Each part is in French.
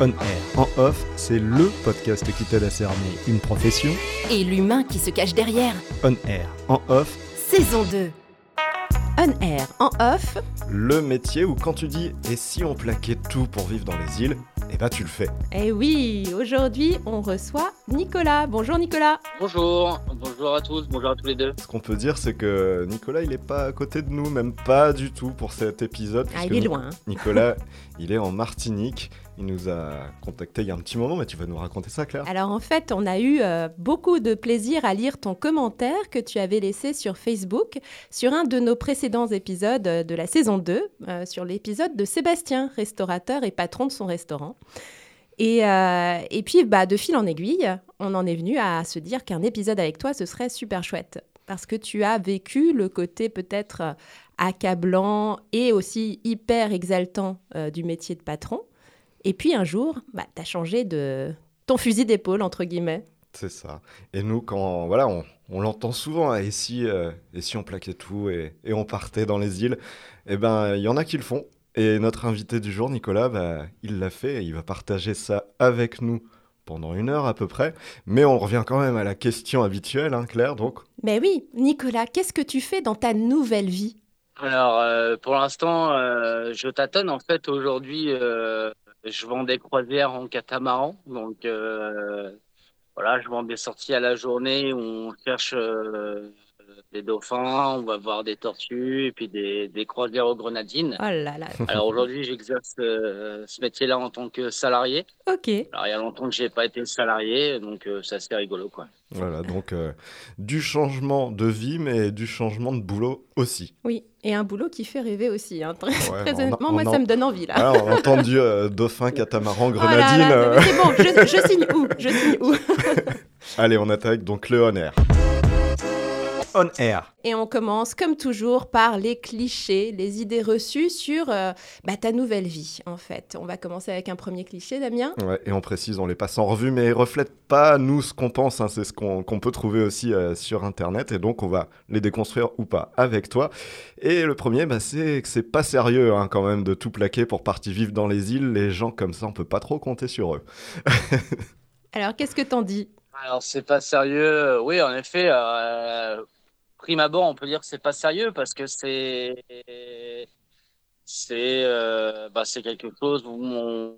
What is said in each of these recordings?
On air. En off, c'est LE podcast qui t'aide à cerner une profession. Et l'humain qui se cache derrière. On air. En off, Saison 2. On air, en off, le métier où quand tu dis et si on plaquait tout pour vivre dans les îles, eh bah tu le fais. Eh oui, aujourd'hui on reçoit Nicolas. Bonjour Nicolas. Bonjour, bonjour à tous, bonjour à tous les deux. Ce qu'on peut dire, c'est que Nicolas, il est pas à côté de nous, même pas du tout pour cet épisode. Ah, il est loin. hein. Nicolas, il est en Martinique. Il nous a contacté il y a un petit moment, mais tu vas nous raconter ça, Claire Alors en fait, on a eu euh, beaucoup de plaisir à lire ton commentaire que tu avais laissé sur Facebook sur un de nos précédents épisodes euh, de la saison 2, euh, sur l'épisode de Sébastien, restaurateur et patron de son restaurant. Et, euh, et puis, bah, de fil en aiguille, on en est venu à se dire qu'un épisode avec toi, ce serait super chouette. Parce que tu as vécu le côté peut-être accablant et aussi hyper exaltant euh, du métier de patron. Et puis un jour, bah, tu as changé de ton fusil d'épaule, entre guillemets. C'est ça. Et nous, quand voilà, on, on l'entend souvent, hein, et si, euh, et si on plaquait tout et, et on partait dans les îles, eh ben, il y en a qui le font. Et notre invité du jour, Nicolas, bah, il l'a fait et il va partager ça avec nous pendant une heure à peu près. Mais on revient quand même à la question habituelle, hein, Claire. Donc, Mais oui, Nicolas, qu'est-ce que tu fais dans ta nouvelle vie? Alors, euh, pour l'instant, euh, je tâtonne. En fait, aujourd'hui, euh, je vends des croisières en catamaran. Donc, euh, voilà, je vends des sorties à la journée où on cherche euh, des dauphins, on va voir des tortues et puis des, des croisières aux grenadines. Oh là là, Alors, aujourd'hui, j'exerce euh, ce métier-là en tant que salarié. ok. Alors, il y a longtemps que j'ai pas été salarié, donc euh, c'est assez rigolo, quoi. voilà, donc euh, du changement de vie, mais du changement de boulot aussi. Oui, et un boulot qui fait rêver aussi. hein. Très, Ouais, très on a- honnêtement, on moi, ça me donne envie, là. Voilà, on a entendu euh, dauphin, catamaran, Oh là grenadine. là, euh, mais c'est bon, je, je signe où Je signe où Allez, on attaque donc le on air. On air. Et on commence, comme toujours, par les clichés, les idées reçues sur euh, bah, ta nouvelle vie, en fait. On va commencer avec un premier cliché, Damien. Ouais, et on précise, on les passe en revue, mais ils reflètent pas nous ce qu'on pense, hein, c'est ce qu'on qu'on peut trouver aussi euh, sur Internet, et donc on va les déconstruire ou pas avec toi. Et le premier, bah, c'est que c'est pas sérieux hein, quand même de tout plaquer pour partir vivre dans les îles, les gens comme ça, on peut pas trop compter sur eux. Alors, qu'est-ce que t'en dis? Alors, c'est pas sérieux. Oui, en effet, euh, prime abord, on peut dire que c'est pas sérieux parce que c'est c'est euh, bah, c'est quelque chose où on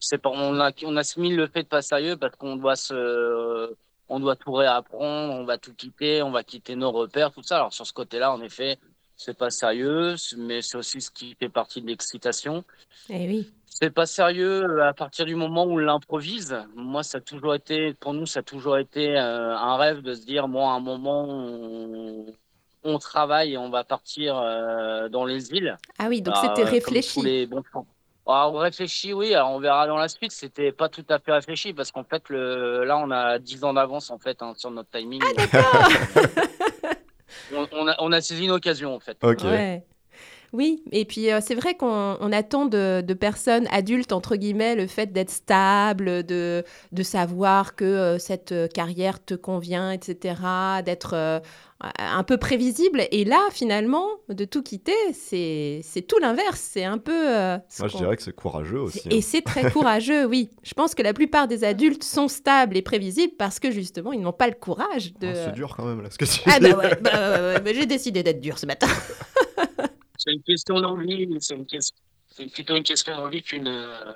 c'est pas on a on assimile le fait de pas sérieux parce qu'on doit se on doit tout réapprendre, on va tout quitter, on va quitter nos repères, tout ça. Alors sur ce côté-là, en effet, c'est pas sérieux, mais c'est aussi ce qui fait partie de l'excitation. Eh oui. C'est pas sérieux à partir du moment où on l'improvise. Moi, ça a toujours été, pour nous, ça a toujours été euh, un rêve de se dire, moi, à un moment, on, on travaille et on va partir euh, dans les îles. Ah oui, donc Bah, c'était euh, comme réfléchi. tous les bons plans. Alors, réfléchi, oui. Alors, on verra dans la suite. C'était pas tout à fait réfléchi parce qu'en fait, le, là, on a 10 ans d'avance en fait hein, sur notre timing. Ah, on, on a, on a saisi une occasion en fait. Ok. Ouais. Oui, et puis euh, c'est vrai qu'on on attend de, de personnes adultes, entre guillemets, le fait d'être stable, de, de savoir que euh, cette euh, carrière te convient, etc., d'être euh, un peu prévisible. Et là, finalement, de tout quitter, c'est c'est tout l'inverse. C'est un peu... ce Moi, je dirais que c'est courageux aussi. Et hein. c'est très courageux, oui. Je pense que la plupart des adultes sont stables et prévisibles parce que justement, ils n'ont pas le courage de... Oh, c'est dur quand même, là, ce que tu Ah bah ouais, bah ouais, ouais, bah j'ai décidé d'être dur ce matin. C'est une question d'envie, c'est une question, c'est plutôt une question d'envie qu'une euh,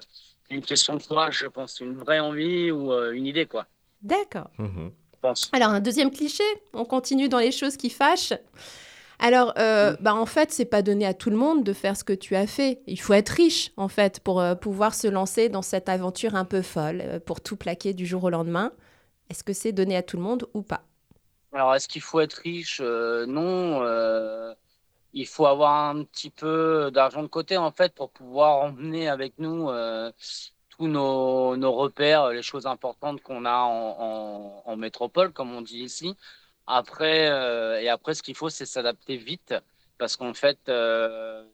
une question de courage, je pense, une vraie envie ou euh, une idée, quoi. D'accord. Mhm. Pense. Alors, un deuxième cliché, on continue dans les choses qui fâchent. Alors, euh, bah, en fait, c'est pas donné à tout le monde de faire ce que tu as fait. Il faut être riche, en fait, pour euh, pouvoir se lancer dans cette aventure un peu folle, euh, pour tout plaquer du jour au lendemain. Est-ce que c'est donné à tout le monde ou pas? Alors, est-ce qu'il faut être riche? Euh, Non. Il faut avoir un petit peu d'argent de côté, en fait, pour pouvoir emmener avec nous euh, tous nos, nos repères, les choses importantes qu'on a en, métropole, comme on dit ici. Après, euh, et après, ce qu'il faut, c'est s'adapter vite, parce qu'en fait, euh,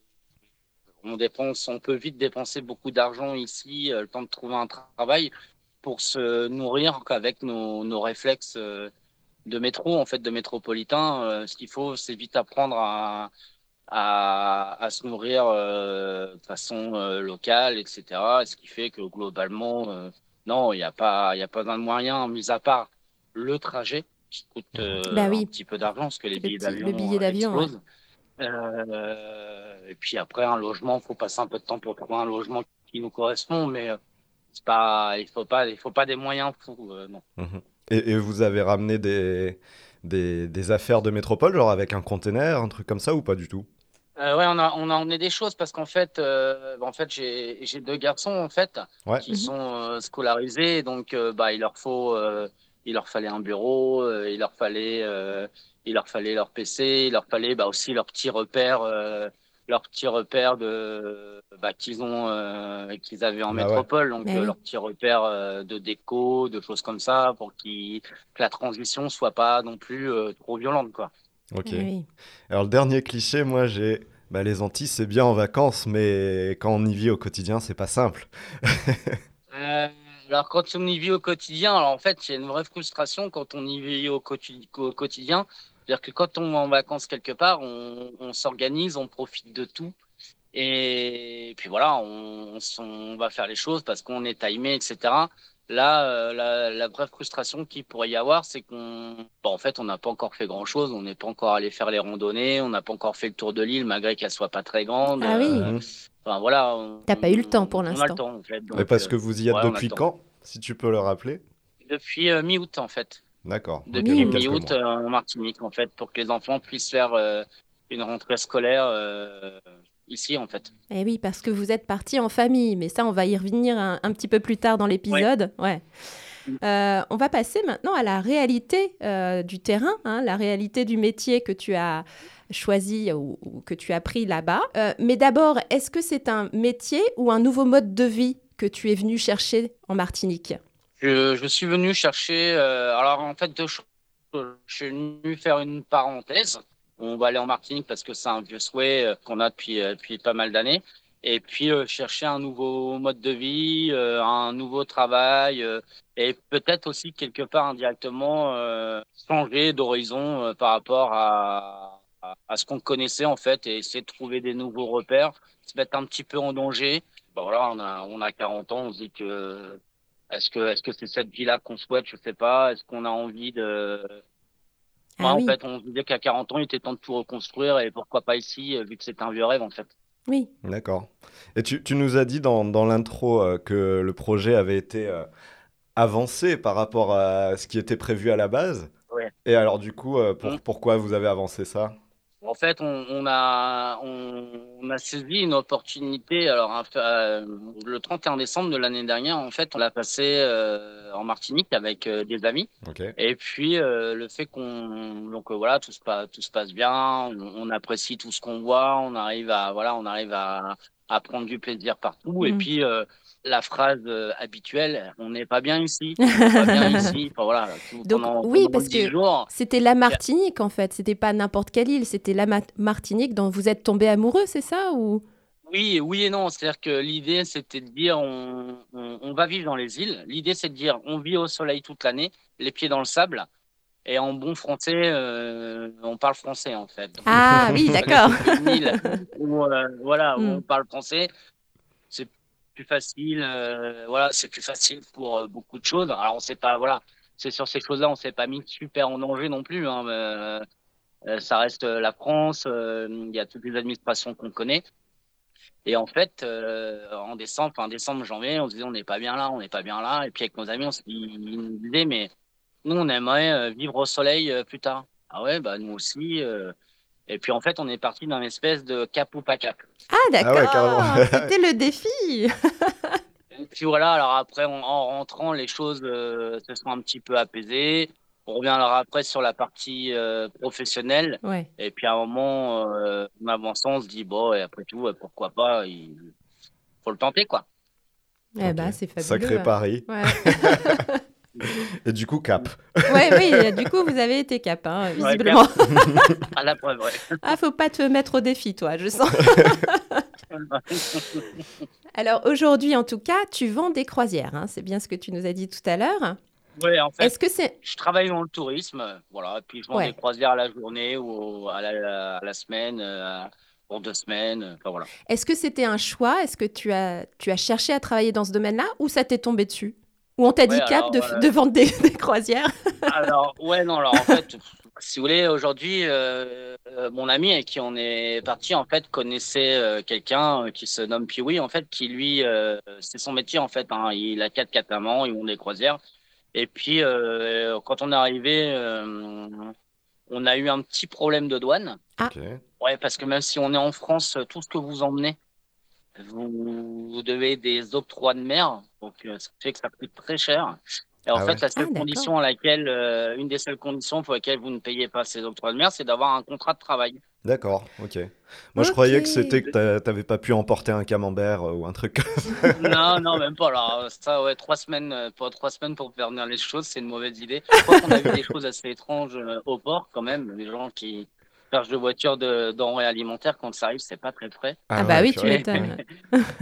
on dépense, on peut vite dépenser beaucoup d'argent ici, le temps de trouver un travail pour se nourrir qu'avec nos, nos réflexes de métro, en fait, de métropolitain. Euh, ce qu'il faut, c'est vite apprendre à, à, à se nourrir euh, de façon euh, locale, etc. Ce qui fait que globalement, euh, non, il n'y a pas, il y a pas de moyen, mis à part le trajet qui coûte euh, Bah oui. un petit peu d'argent, parce que les Le billets d'avion le billet euh, d'avion, explosent. Euh, et puis après, un logement, il faut passer un peu de temps pour trouver un logement qui nous correspond, mais euh, c'est pas, il faut pas, il faut pas des moyens fous, euh, non. Mhm. Et, et vous avez ramené des, des, des affaires de métropole, genre avec un container, un truc comme ça, ou pas du tout? Euh, ouais, on a, on a emmené des choses parce qu'en fait, euh, en fait, j'ai, deux garçons en fait Ouais. qui sont euh, scolarisés, donc euh, bah il leur faut, il leur fallait un bureau, il leur fallait, il leur fallait leur PC, il leur fallait bah aussi leur petit repère, euh, leur petit repère de bah, qu'ils ont, euh, qu'ils avaient en Bah ouais. métropole, donc Bah euh, oui. leur petit repère euh, de déco, de choses comme ça, pour qu'ils, que la transition soit pas non plus euh, trop violente quoi. Ok. Eh oui. Alors, le dernier cliché, moi, j'ai. Bah, les Antilles, c'est bien en vacances, mais quand on y vit au quotidien, c'est pas simple. Euh, alors quand on y vit au quotidien, alors en fait, il y a une vraie frustration quand on y vit au, quotidi- au quotidien. C'est-à-dire que quand on va en vacances quelque part, on, on s'organise, on profite de tout. Et puis voilà, on, va faire les choses parce qu'on est timé, etc. Là, euh, la, la vraie frustration qu'il pourrait y avoir, c'est qu'on, bon, en fait, on n'a pas encore fait grand-chose. On n'est pas encore allé faire les randonnées. On n'a pas encore fait le tour de l'île, malgré qu'elle soit pas très grande. Ah oui. Euh, Mhm. Enfin voilà. T'as pas eu le temps pour on a l'instant. le temps, en fait. Mais parce euh, que vous y êtes ouais, depuis quand Si tu peux le rappeler? Depuis euh, mi-août, en fait. D'accord. Depuis mi-août euh, en Martinique, en fait, pour que les enfants puissent faire euh, une rentrée scolaire euh, ici, en fait. Eh oui, parce que vous êtes partis en famille, mais ça, on va y revenir un, un petit peu plus tard dans l'épisode. Ouais. Euh, on va passer maintenant à la réalité euh, du terrain, hein, la réalité du métier que tu as choisi ou, ou que tu as pris là-bas. Euh, mais d'abord, est-ce que c'est un métier ou un nouveau mode de vie que tu es venu chercher en Martinique? Je, je suis venu chercher, euh, alors en fait, deux choses. Je suis venu faire une parenthèse. On va aller en Martinique parce que c'est un vieux souhait euh, qu'on a depuis, euh, depuis pas mal d'années. Et puis euh, chercher un nouveau mode de vie, euh, un nouveau travail, et peut-être aussi quelque part indirectement changer d'horizon par rapport à, à, ce qu'on connaissait en fait, et essayer de trouver des nouveaux repères, se mettre un petit peu en danger. Bon voilà, on a on a 40 ans, on se dit que est-ce que est-ce que c'est cette vie-là qu'on souhaite, je sais pas. Est-ce qu'on a envie de Ah Moi, oui. en fait, on se disait qu'à 40 ans, il était temps de tout reconstruire et pourquoi pas ici, euh, vu que c'est un vieux rêve en fait. Oui. D'accord. Et tu, tu nous as dit dans, dans l'intro euh, que le projet avait été euh, avancé par rapport à ce qui était prévu à la base. Ouais. Et alors, du coup, euh, pour- Mm. pourquoi vous avez avancé ça? En fait, on, on a on, on a saisi une opportunité. Alors, un euh, le 31 décembre de l'année dernière, en fait, on l'a passé euh, en Martinique avec euh, des amis. Ok. Et puis euh, le fait qu'on donc euh, voilà tout se passe tout se passe bien, on, on apprécie tout ce qu'on voit, on arrive à voilà on arrive à, à prendre du plaisir partout. Et Mhm. puis euh, la phrase euh, habituelle, on n'est pas bien ici, on n'est pas bien ici. Enfin voilà. tout- Donc, pendant, oui, pendant parce 10 que-. C'était la Martinique, en fait. C'était pas n'importe quelle île. C'était la Ma- Martinique dont vous êtes tombé amoureux, c'est ça ou... Oui, oui et non. C'est-à-dire que l'idée, c'était de dire on, on, on va vivre dans les îles. L'idée, c'est de dire on vit au soleil toute l'année, les pieds dans le sable. Et en bon français, euh, on parle français en fait. Donc, Ah oui, d'accord. euh, voilà, où Mm. on parle français, facile. euh, voilà, c'est plus facile pour euh, beaucoup de choses. Alors on sait pas, voilà, c'est sur ces choses-là, on s'est pas mis super en danger non plus. Hein, euh, ça reste la France. Il y a toutes les administrations qu'on connaît. Et en fait, en décembre, enfin décembre, janvier, on se disait on n'est pas bien là, on n'est pas bien là. Et puis avec nos amis, on se disaient mais nous on aimerait vivre au soleil plus tard. Ah ouais, bah nous aussi. Et puis en fait, on est parti d'un espèce de cap ou pas cap. Ah d'accord, ouais, carrément. c'était le défi. Et puis voilà, alors après, en, en rentrant, les choses euh, se sont un petit peu apaisées. On revient alors après sur la partie euh, professionnelle. Ouais. Et puis à un moment, euh, en avançant, on se dit, bon, et après tout, pourquoi pas, il faut le tenter, quoi. Eh ben, c'est fabuleux. Sacré pari. Ouais. Et du coup, cap. ouais, oui, du coup, vous avez été cap, hein, Ouais, visiblement. À la preuve, ouais. Ah, faut pas te mettre au défi, toi, je sens. Alors aujourd'hui, en tout cas, tu vends des croisières. hein, C'est bien ce que tu nous as dit tout à l'heure. Ouais, en fait, Est-ce que c'est je travaille dans le tourisme, voilà, et puis je vends Ouais. des croisières à la journée ou à la, à la semaine, euh, pour deux semaines, enfin voilà. est-ce que c'était un choix? Est-ce que tu as tu as cherché à travailler dans ce domaine-là ou ça t'est tombé dessus? Ou on t'a dit Ouais, cap alors, de, euh, de vendre des, des croisières Alors, ouais, non, alors en fait, si vous voulez, aujourd'hui, euh, euh, mon ami avec qui on est parti, en fait, connaissait euh, quelqu'un qui se nomme Piwi, en fait, qui lui, euh, c'est son métier, en fait, hein, il a quatre catamarans, ils vont des croisières. Et puis, euh, quand on est arrivé, euh, on a eu un petit problème de douane. Ok. Ouais, parce que même si on est en France, tout ce que vous emmenez, vous, vous devez des octrois de mer, donc euh, ce qui fait que ça coûte très cher. Et en Ah fait, ouais. la seule Ah, d'accord. condition à laquelle, euh, une des seules conditions pour lesquelles vous ne payez pas ces octrois de mer, c'est d'avoir un contrat de travail. D'accord, ok. Moi, je croyais que c'était que t'a- t'avais pas pu emporter un camembert euh, ou un truc. non, non, même pas. Alors, ça, ouais, trois semaines, euh, pour trois semaines pour faire venir les choses, c'est une mauvaise idée. Je crois qu'on a vu des choses assez étranges euh, au port, quand même. Les gens qui chargent de voitures de denrées alimentaires, quand ça arrive, c'est pas très frais. Ah, bah ouais, oui, tu m'étonnes.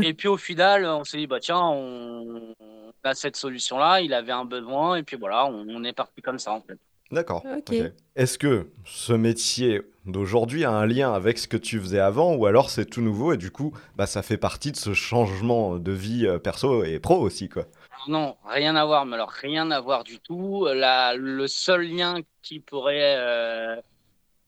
Et puis au final, on s'est dit, bah tiens, on, on a cette solution-là, il avait un besoin, et puis voilà, on, on est parti comme ça en fait. D'accord. Ok. ok. Est-ce que ce métier d'aujourd'hui a un lien avec ce que tu faisais avant ou alors c'est tout nouveau et du coup bah, ça fait partie de ce changement de vie euh, perso et pro aussi quoi? Non, rien à voir, mais alors rien à voir du tout. La, le seul lien qui pourrait... euh,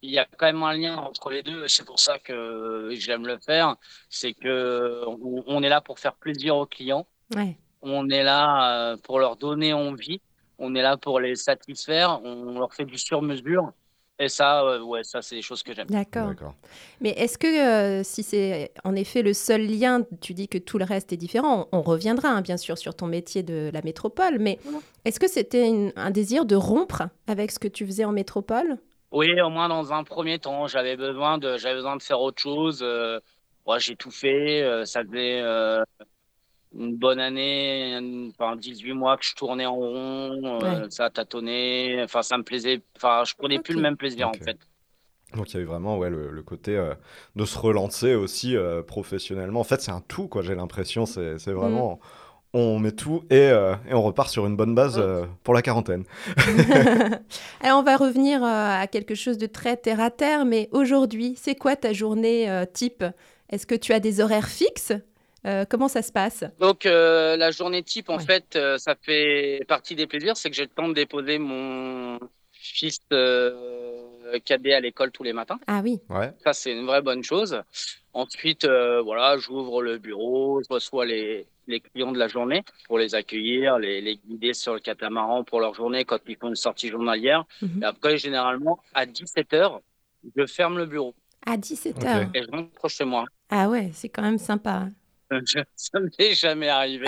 il y a quand même un lien entre les deux, c'est pour ça que j'aime le faire, c'est que on, on est là pour faire plaisir aux clients, Ouais. on est là euh, pour leur donner envie, on est là pour les satisfaire, on leur fait du sur-mesure, et ça, euh, ouais, ça c'est des choses que j'aime. D'accord. D'accord. Mais est-ce que euh, si c'est en effet le seul lien, tu dis que tout le reste est différent, on, on reviendra hein, bien sûr sur ton métier de la métropole, mais est-ce que c'était un désir de rompre avec ce que tu faisais en métropole? Oui, au moins dans un premier temps, j'avais besoin de, j'avais besoin de faire autre chose. Euh, moi, j'ai tout fait. euh, ça faisait euh, une bonne année, enfin 18 mois que je tournais en rond. euh, Ouais. Ça tâtonnait. Enfin, ça me plaisait. Enfin, je prenais plus le même plaisir en fait. Donc il y a eu vraiment ouais, le, le côté euh, de se relancer aussi euh, professionnellement. En fait c'est un tout quoi j'ai l'impression. C'est c'est vraiment... On met tout et, euh, et on repart sur une bonne base euh, pour la quarantaine. Alors on va revenir euh, à quelque chose de très terre à terre, mais aujourd'hui, c'est quoi ta journée euh, type? Est-ce que tu as des horaires fixes? Euh, Comment ça se passe? Donc euh, la journée type, en Ouais. fait, euh, ça fait partie des plaisirs, c'est que j'ai le temps de déposer mon fils euh, cadet à l'école tous les matins. Ah oui, Ouais. Ça, c'est une vraie bonne chose. Ensuite, euh, voilà, j'ouvre le bureau, je reçois les, les clients de la journée pour les accueillir, les, les guider sur le catamaran pour leur journée quand ils font une sortie journalière. Mhm. Et après, généralement, à 17h, je ferme le bureau à 17h. et je rentre chez moi. Ah ouais, c'est quand même sympa. Ça ne m'est jamais arrivé.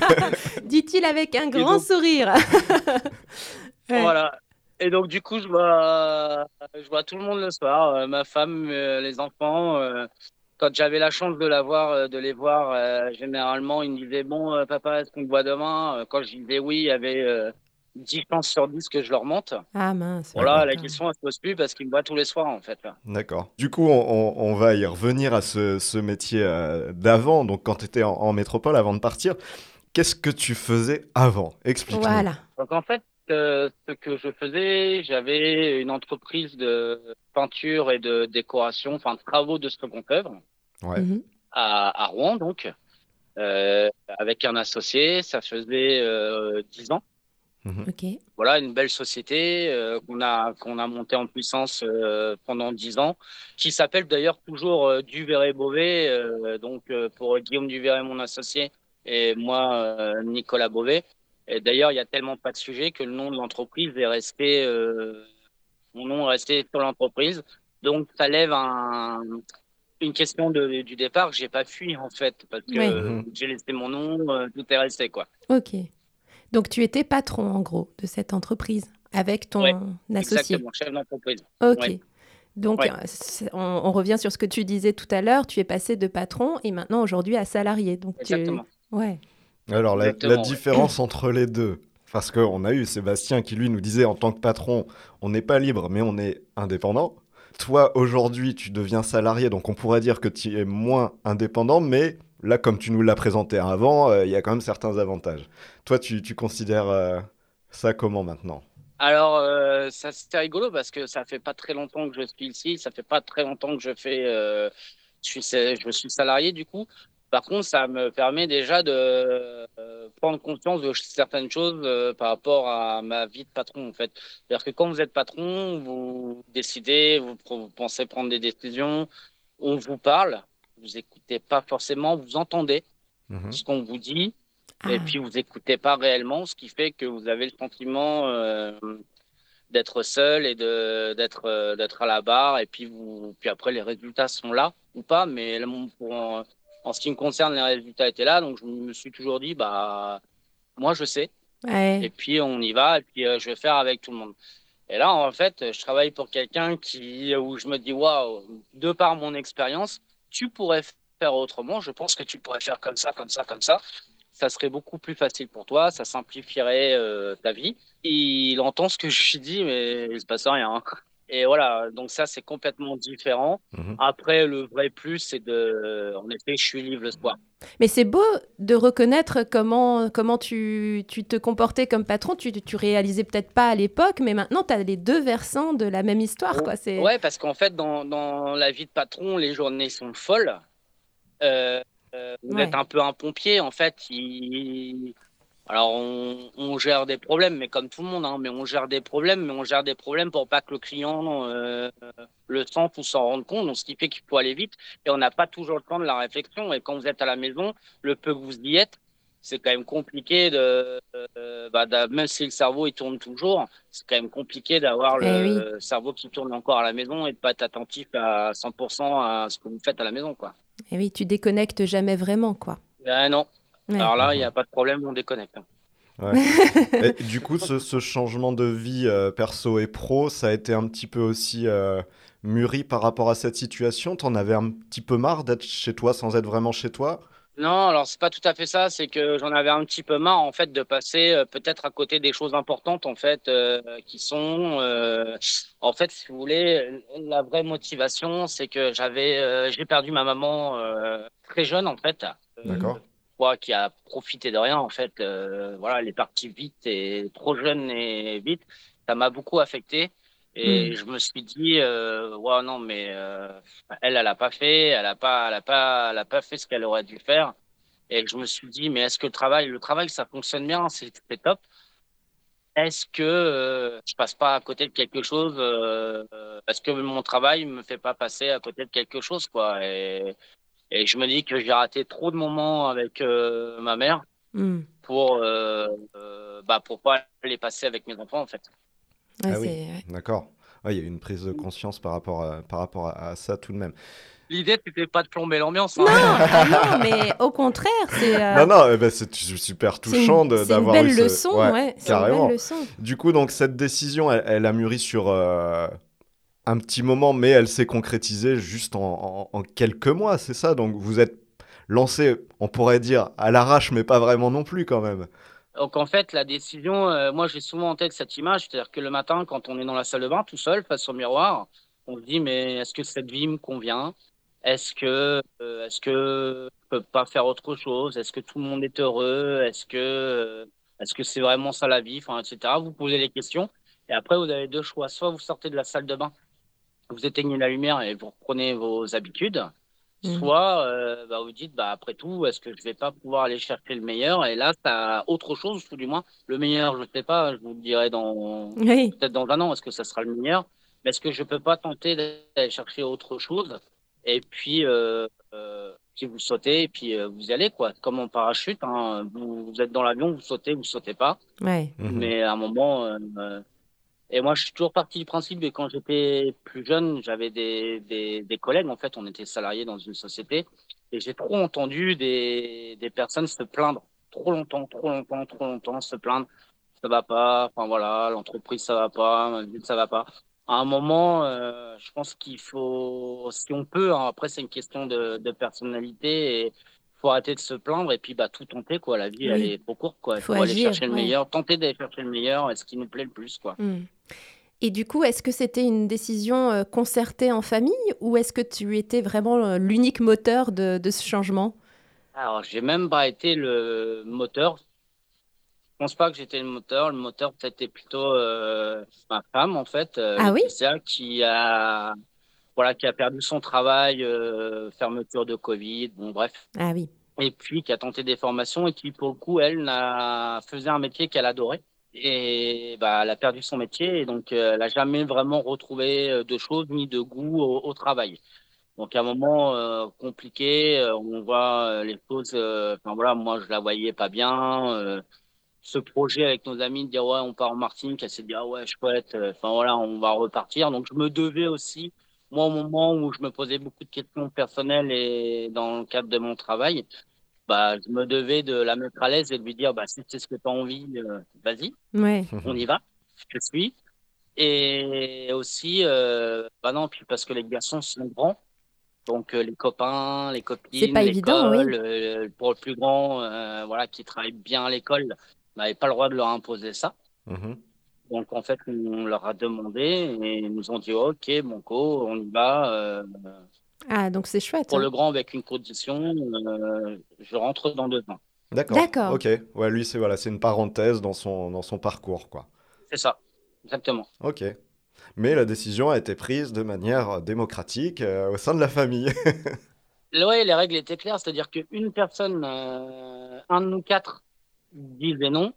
Dit-il avec un grand donc- sourire. Ouais. Voilà. Et donc, du coup, je vois, je vois tout le monde le soir, euh, ma femme, euh, les enfants. euh, quand j'avais la chance de, la voir, euh, de les voir, euh, généralement, ils me disaient Bon, euh, papa, est-ce qu'on te voit demain? Quand je disais oui, il y avait euh, 10 chances sur 10 que je leur monte. Ah mince. Voilà, la d'accord. question, elle se pose plus parce qu'ils me voient tous les soirs, en fait. D'accord. Du coup, on, on- on va y revenir à ce, ce métier euh, d'avant, donc quand tu étais en, en métropole avant de partir. Qu'est-ce que tu faisais avant? Explique-nous. Voilà. Donc, en fait, euh, ce que je faisais, j'avais une entreprise de peinture et de décoration, enfin, de travaux de second œuvre. Ouais. Mhm. à, à Rouen, donc, euh, avec un associé. Ça faisait euh, 10 ans. Ok. Voilà, une belle société euh, qu'on a, qu'on a montée en puissance euh, pendant 10 ans, qui s'appelle d'ailleurs toujours euh, Duveret-Beauvais, euh, donc euh, pour Guillaume Duveret, mon associé, et moi, euh, Nicolas Beauvais. Et d'ailleurs, il y a tellement pas de sujet que le nom de l'entreprise est resté, euh, mon nom est resté sur l'entreprise. Donc, ça lève un, une question de, du départ que j'ai pas fui en fait, parce que Oui. euh, j'ai laissé mon nom, euh, tout est resté quoi. Ok. Donc tu étais patron en gros de cette entreprise avec ton Ouais, associé. Exactement, chef d'entreprise. Ok. Ouais. Donc Ouais. on, on revient sur ce que tu disais tout à l'heure. Tu es passé de patron et maintenant aujourd'hui à salarié. Donc tu... Exactement. Ouais. Alors, la, la Exactement, ouais. différence entre les deux, parce qu'on a eu Sébastien qui, lui, nous disait en tant que patron, on n'est pas libre, mais on est indépendant. Toi, aujourd'hui, tu deviens salarié, donc on pourrait dire que tu es moins indépendant, mais là, comme tu nous l'as présenté avant, euh, il y a quand même certains avantages. Toi, tu, tu considères euh, ça comment maintenant? Alors, euh, ça c'était rigolo parce que ça fait pas très longtemps que je suis ici, ça fait pas très longtemps que je fais, euh, je suis, sa- je suis salarié du coup. Par contre, ça me permet déjà de euh, prendre conscience de certaines choses euh, par rapport à ma vie de patron en fait. C'est-à-dire que quand vous êtes patron, vous décidez, vous, pensez prendre des décisions, on vous parle, vous écoutez pas forcément, vous entendez Mhm. ce qu'on vous dit. Ah. Et puis vous écoutez pas réellement, ce qui fait que vous avez le sentiment euh, d'être seul et de d'être euh, d'être à la barre. Et puis vous, puis après les résultats sont là ou pas, mais là, pour, en, ce qui me concerne, les résultats étaient là, donc je me suis toujours dit bah moi je sais. Ouais. Et puis on y va et puis euh, je vais faire avec tout le monde. Et là en fait, je travaille pour quelqu'un qui où je me dis waouh, de par mon expérience, tu pourrais faire autrement. Je pense que tu pourrais faire comme ça, comme ça, comme ça ça serait beaucoup plus facile pour toi, ça simplifierait euh, ta vie. Il entend ce que je dis, mais il se passe rien. hein. Et voilà, donc ça c'est complètement différent. Mhm. Après, le vrai plus, c'est de, en effet, je suis libre le soir. Mais c'est beau de reconnaître comment, comment tu, tu te comportais comme patron. Tu, tu réalisais peut-être pas à l'époque, mais maintenant, tu as les deux versants de la même histoire. Quoi. C'est... Ouais, parce qu'en fait, dans, dans la vie de patron, les journées sont folles. Euh, euh, vous Ouais. êtes un peu un pompier, en fait. Il- Alors, on, on gère des problèmes, mais comme tout le monde, hein, mais on gère des problèmes, mais on gère des problèmes pour pas que le client euh, le sente ou s'en rende compte. Donc, ce qui fait qu'il faut aller vite. Et on n'a pas toujours le temps de la réflexion. Et quand vous êtes à la maison, le peu que vous y êtes, c'est quand même compliqué de, euh, bah, même si le cerveau il tourne toujours, c'est quand même compliqué d'avoir le Eh oui. cerveau qui tourne encore à la maison et de pas être attentif à 100% à ce que vous faites à la maison, quoi. Et oui, tu déconnectes jamais vraiment. quoi. Ah non. Ouais. Alors là, il n'y a pas de problème, on déconnecte. hein. Et du coup, ce, ce changement de vie euh, perso et pro, ça a été un petit peu aussi euh, mûri par rapport à cette situation? T'en avais un petit peu marre d'être chez toi sans être vraiment chez toi? Non, alors c'est pas tout à fait ça. C'est que j'en avais un petit peu marre en fait de passer euh, peut-être à côté des choses importantes en fait euh, qui sont euh, en fait si vous voulez la vraie motivation c'est que j'avais euh, j'ai perdu ma maman euh, très jeune en fait. Euh, D'accord. Qui a profité de rien en fait. Euh, voilà, elle est partie vite et trop jeune et vite. Ça m'a beaucoup affecté. Et Mm. je me suis dit, euh, ouais, non, mais euh, elle, elle a pas fait, elle a pas, elle a pas, elle a pas fait ce qu'elle aurait dû faire. Et je me suis dit, mais est-ce que le travail, le travail, ça fonctionne bien, c'est top. Est-ce que euh, je passe pas à côté de quelque chose Est-ce que mon travail me fait pas passer à côté de quelque chose, quoi Et, et je me dis que j'ai raté trop de moments avec euh, ma mère Hmm. pour, euh, euh, bah, pour pas les passer avec mes enfants, en fait. Ouais, Ah oui. D'accord. Ouais, il y a eu une prise de conscience par rapport à, par rapport à, à ça tout de même. L'idée, c'était pas de plomber l'ambiance. hein. Non, ah non, mais au contraire, c'est. euh, Non, non, eh ben, c'est su- super touchant de- c'est une d'avoir belle eu ce- leçon, Ouais, ouais, c'est une carrément. belle leçon. Du coup, donc cette décision, elle, elle a mûri sur euh, un petit moment, mais elle s'est concrétisée juste en, quelques mois, c'est ça? Donc vous êtes lancé, on pourrait dire, à l'arrache, mais pas vraiment non plus quand même. Donc en fait, la décision, euh, moi j'ai souvent en tête cette image, c'est-à-dire que le matin, quand on est dans la salle de bain tout seul face au miroir, on se dit mais est-ce que cette vie me convient? Est-ce que euh, est-ce que je peux pas faire autre chose? Est-ce que tout le monde est heureux? Est-ce que euh, est-ce que c'est vraiment ça la vie? Enfin, etc. Vous posez les questions et après vous avez deux choix. Soit vous sortez de la salle de bain, vous éteignez la lumière et vous reprenez vos habitudes. Mhm. Soit euh, bah, vous dites bah après tout est-ce que je vais pas pouvoir aller chercher le meilleur? Et là ça autre chose tout du moins le meilleur je sais pas je vous le dirai dans Oui, peut-être dans un an est-ce que ça sera le meilleur? Mais est-ce que je peux pas tenter d'aller chercher autre chose? Et puis euh, euh, puis vous sautez et puis euh, vous y allez quoi comme en parachute hein. vous, vous êtes dans l'avion vous sautez vous sautez pas ouais. Mhm. mais à un moment euh, euh, et moi je suis toujours parti du principe que quand j'étais plus jeune j'avais des, des des collègues en fait on était salariés dans une société et j'ai trop entendu des des personnes se plaindre. Trop longtemps trop longtemps trop longtemps se plaindre. Ça va pas enfin voilà l'entreprise ça va pas ça va pas. À un moment euh, je pense qu'il faut si on peut hein, après c'est une question de de personnalité et faut arrêter de se plaindre et puis bah tout tenter quoi. La vie elle est trop courte quoi. Il Faut faut, aller chercher le meilleur, tenter d'aller chercher le meilleur et ce qui nous plaît le plus quoi. Hmm. Et du coup, est-ce que c'était une décision euh, concertée en famille ou est-ce que tu étais vraiment euh, l'unique moteur de, de ce changement? Alors j'ai même pas été le moteur. Je pense pas que j'étais le moteur. Le moteur c'était plutôt euh, ma femme en fait, euh, Ah oui? Laetitia, qui a voilà qui a perdu son travail, euh, fermeture de Covid, bon bref. Ah oui. et puis qui a tenté des formations et qui, pour le coup, elle, faisait un métier qu'elle adorait. Et bah, elle a perdu son métier et donc euh, elle n'a jamais vraiment retrouvé euh, de choses ni de goût au, au travail. Donc à un moment euh, compliqué, euh, on voit les choses. Enfin voilà, moi je la voyais pas bien. ce projet avec nos amis de dire ouais on part en Martinique, elle s'est dit ah ouais chouette. Enfin voilà, on va repartir. Donc je me devais aussi moi au moment où je me posais beaucoup de questions personnelles et dans le cadre de mon travail, bah, je me devais de la mettre à l'aise et de lui dire, bah, si c'est ce que tu as envie, euh, vas-y, Ouais. on y va, je suis. Et aussi, euh, bah non, puis parce que les garçons sont grands, donc euh, les copains, les copines, pas évident, oui. pour le plus grand, euh, voilà, qui travaille bien à l'école, on n'avait pas le droit de leur imposer ça. Mhm. Donc en fait, on leur a demandé et ils nous ont dit, ok, mon co, on y va. euh, Ah, donc c'est chouette. pour hein. le grand, avec une condition, euh, je rentre dans deux ans. D'accord. D'accord. Ok. Ouais, lui, c'est voilà, c'est une parenthèse dans son, dans son parcours, quoi. C'est ça, exactement. Ok. Mais la décision a été prise de manière démocratique euh, au sein de la famille. Oui, les règles étaient claires, c'est-à-dire qu'une personne, euh, un de nous quatre, disait non,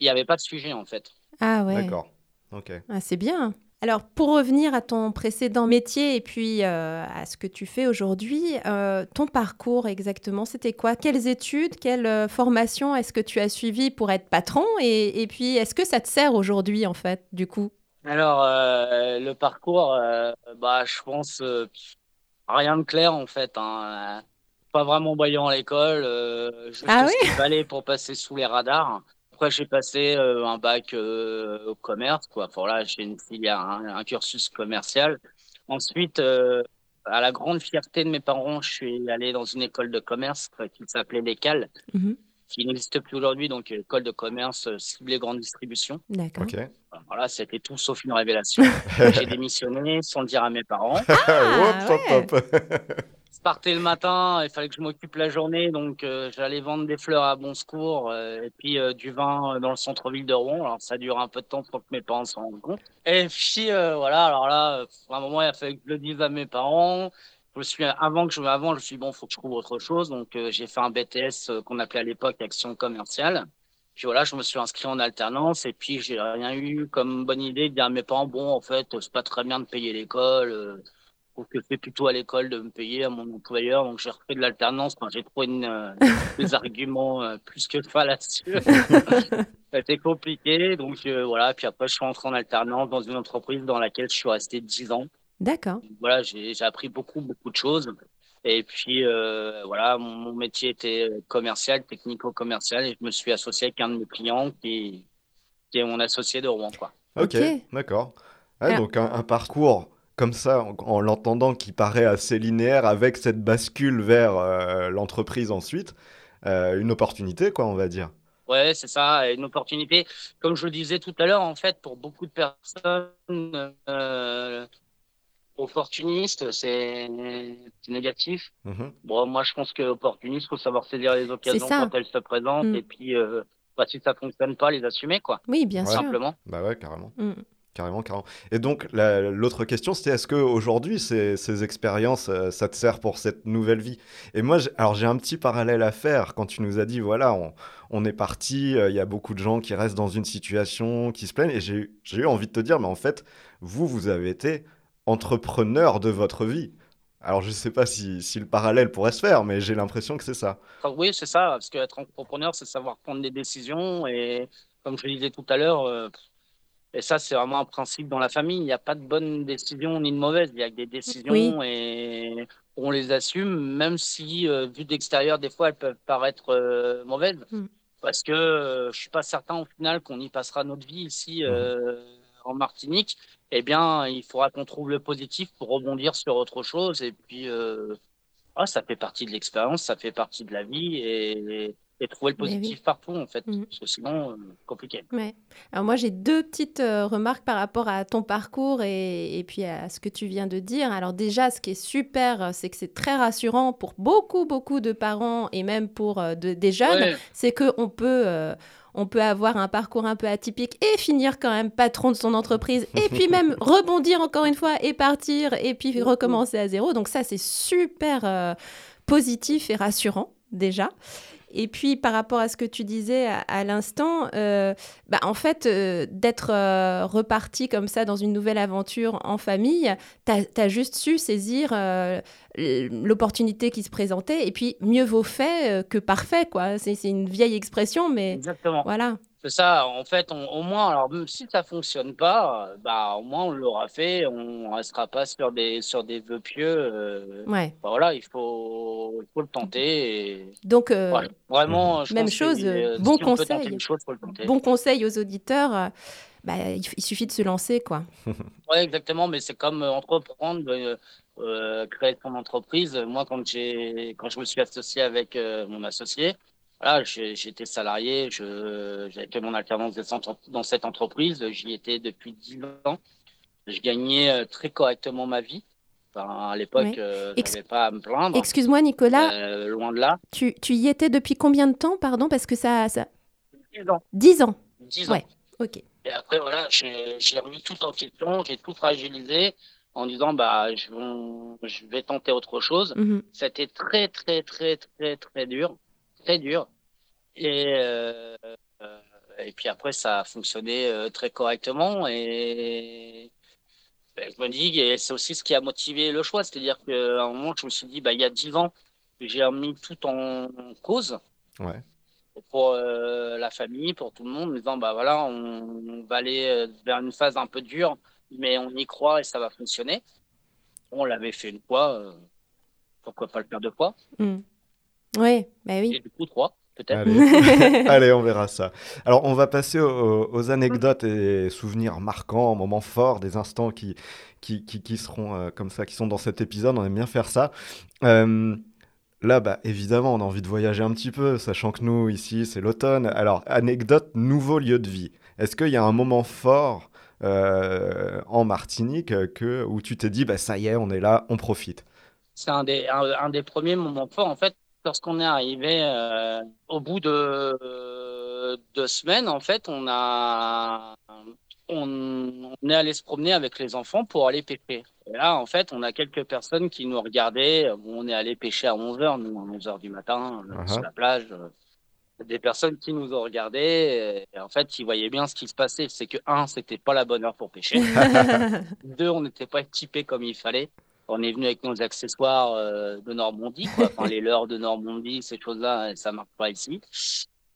il n'y avait pas de sujet en fait. Ah ouais. D'accord. Ok. Ah, c'est bien. Alors, pour revenir à ton précédent métier et puis euh, à ce que tu fais aujourd'hui, euh, ton parcours exactement, c'était quoi? Quelles études, quelle euh, formation est-ce que tu as suivi pour être patron? Et, et puis, est-ce que ça te sert aujourd'hui, en fait, du coup? Alors, euh, le parcours, euh, bah, je pense, euh, rien de clair en fait. Hein. Pas vraiment brillant à l'école, euh, juste Ah ce qu'il fallait pour passer sous les radars. Après, j'ai passé euh, un bac euh, au commerce, quoi. Enfin, là, j'ai une filière, hein, un cursus commercial. Ensuite, euh, à la grande fierté de mes parents, je suis allé dans une école de commerce qui s'appelait l'ECAL, Mhm. qui n'existe plus aujourd'hui, donc école de commerce euh, ciblée grande distribution. D'accord. Ok. Voilà, c'était tout sauf une révélation. j'ai démissionné sans le dire à mes parents. Ah, hop, ouais. hop, hop. Je partais le matin, il fallait que je m'occupe la journée, donc euh, j'allais vendre des fleurs à bon secours euh, et puis euh, du vin euh, dans le centre-ville de Rouen. Alors ça dure un peu de temps pour que mes parents s'en rendent compte. Et puis euh, voilà, alors là, euh, à un moment, il a fallu que je le dise à mes parents. Je suis, avant que je, avant, je me suis dit, bon, faut que je trouve autre chose. Donc euh, j'ai fait un BTS euh, qu'on appelait à l'époque Action commerciale. Puis voilà, je me suis inscrit en alternance et puis j'ai rien eu comme bonne idée de dire à mes parents, bon, en fait, c'est pas très bien de payer l'école. Je trouve que c'est plutôt à l'école de me payer à mon employeur. Donc, j'ai refait de l'alternance. Enfin, j'ai trouvé une, euh, des arguments euh, plus que fallacieux. C'était compliqué. Donc, euh, voilà. Puis après, je suis rentré en alternance dans une entreprise dans laquelle je suis resté 10 ans. D'accord. Voilà, j'ai appris beaucoup, beaucoup de choses. Et puis, euh, voilà, mon, mon métier était commercial, technico-commercial. Et je me suis associé avec un de mes clients qui, qui est mon associé de Rouen, quoi. Ok, d'accord. Ouais, Alors- donc un, un parcours comme ça, en, en l'entendant, qui paraît assez linéaire, avec cette bascule vers euh, l'entreprise ensuite, euh, une opportunité, quoi, on va dire. Ouais, c'est ça, une opportunité. Comme je le disais tout à l'heure, en fait, pour beaucoup de personnes, euh, opportuniste, c'est négatif. Mhm. Bon, moi, je pense que opportuniste, faut savoir saisir les occasions quand elles se présentent Mm. et puis, euh, bah, si ça fonctionne pas, les assumer, quoi, Oui, bien Ouais. sûr. simplement. Bah ouais, carrément. Mm. Carrément, carrément. Et donc, la- l'autre question, c'était est-ce qu'aujourd'hui, ces, ces expériences, euh, ça te sert pour cette nouvelle vie? Et moi, alors j'ai un petit parallèle à faire quand tu nous as dit, voilà, on, est parti, euh, il y a beaucoup de gens qui restent dans une situation, qui se plaignent, et j'ai eu- envie de te dire, mais en fait, vous, vous avez été entrepreneur de votre vie. Alors, je ne sais pas si, le parallèle pourrait se faire, mais j'ai l'impression que c'est ça. Enfin, oui, c'est ça, parce qu'être entrepreneur, c'est savoir prendre des décisions et, comme je le disais tout à l'heure, euh, et ça, c'est vraiment un principe dans la famille. Il n'y a pas de bonnes décisions ni de mauvaises. Il y a que des décisions Oui. et on les assume, même si, euh, vu d'extérieur, des fois, elles peuvent paraître euh, mauvaises. Mm. Parce que euh, je suis pas certain, au final, qu'on y passera notre vie ici euh, en Martinique. Eh bien, il faudra qu'on trouve le positif pour rebondir sur autre chose et puis, euh, ah, ça fait partie de l'expérience, ça fait partie de la vie et, et trouver le Mais oui. positif partout, en fait. Mhm. Parce que sinon, euh, compliqué. Ouais. Alors moi, j'ai deux petites euh, remarques par rapport à ton parcours et, et puis à ce que tu viens de dire. Alors déjà, ce qui est super, euh, c'est que c'est très rassurant pour beaucoup, beaucoup de parents et même pour euh, de- des jeunes. Ouais. C'est qu'on peut, on peut avoir un parcours un peu atypique et finir quand même patron de son entreprise et puis même rebondir encore une fois et partir et puis recommencer à zéro. Donc ça, c'est super euh, positif et rassurant déjà. Et puis par rapport à ce que tu disais à, à l'instant, euh, bah, en fait, euh, d'être euh, reparti comme ça dans une nouvelle aventure en famille, tu as, juste su saisir l'opportunité qui se présentait. Et puis, mieux vaut fait que parfait, quoi. C'est c'est une vieille expression, mais Exactement. voilà. Ça, en fait, on- au moins, alors même si ça fonctionne pas, euh, bah au moins on l'aura fait, on restera pas sur des sur des vœux pieux. euh, Ouais. bah, voilà, il faut il faut le tenter. Et... Donc, euh, vraiment, je même que, chose, euh, bon si conseil. chose, bon conseil aux auditeurs, bah, il, suffit de se lancer, quoi. Ouais, exactement, mais c'est comme entreprendre, euh, euh, créer son entreprise. Moi, quand j'ai, quand je me suis associé avec euh, mon associé, voilà, j'étais salarié, je, j'avais fait mon alternance dans cette- entreprise, j'y étais depuis 10 ans. Je gagnais euh, très correctement ma vie. Enfin, à l'époque, Ouais. euh, Ex- j'avais pas à me plaindre. Excuse-moi, Nicolas, Euh, loin de là. tu, tu y étais depuis combien de temps, pardon Parce que ça... ça... 10 ans. 10 ans. 10 ans. Ouais. Ok. Et après, voilà, j'ai remis tout en question, j'ai tout fragilisé en disant, bah, je, je vais tenter autre chose. Mhm. C'était très, très, très, très, très dur. Très dur. Et, euh, et puis après, ça a fonctionné euh, très correctement. Et ben, je me dis, et c'est aussi ce qui a motivé le choix. C'est-à-dire qu'à un moment, je me suis dit, bah, il y a 10 ans, j'ai remis tout en cause Ouais. pour euh, la famille, pour tout le monde, en disant, bah voilà, on, on va aller euh, vers une phase un peu dure, mais on y croit et ça va fonctionner. On l'avait fait une fois, euh, pourquoi pas le faire deux fois Mm. Ouais, bah Et oui. du coup, trois, peut-être. Allez. Allez, on verra ça. Alors, on va passer aux, aux anecdotes et souvenirs marquants, moments forts, des instants qui, qui, qui, qui seront euh, comme ça, qui sont dans cet épisode. On aime bien faire ça. Euh, là, bah, évidemment, on a envie de voyager un petit peu, sachant que nous, ici, c'est l'automne. Alors, anecdote, nouveau lieu de vie. Est-ce qu'il y a un moment fort euh, en Martinique que, où tu t'es dit, bah, ça y est, on est là, on profite? C'est un des, un, un des premiers moments forts, en fait, lorsqu'on est arrivé euh, au bout de euh, deux semaines, en fait, on a, on, on est allé se promener avec les enfants pour aller pêcher. Et là, en fait, on a quelques personnes qui nous regardaient. On est allé pêcher à 11h, nous, à 11h du matin, euh, Uh-huh. sur la plage. euh, Des personnes qui nous ont regardés, et en fait, ils voyaient bien ce qui se passait. C'est que, un, c'était pas la bonne heure pour pêcher. Deux, on n'était pas équipés comme il fallait. On est venu avec nos accessoires euh, de Normandie, quoi. Enfin, les leurres de Normandie, ces choses-là, ça marche pas ici.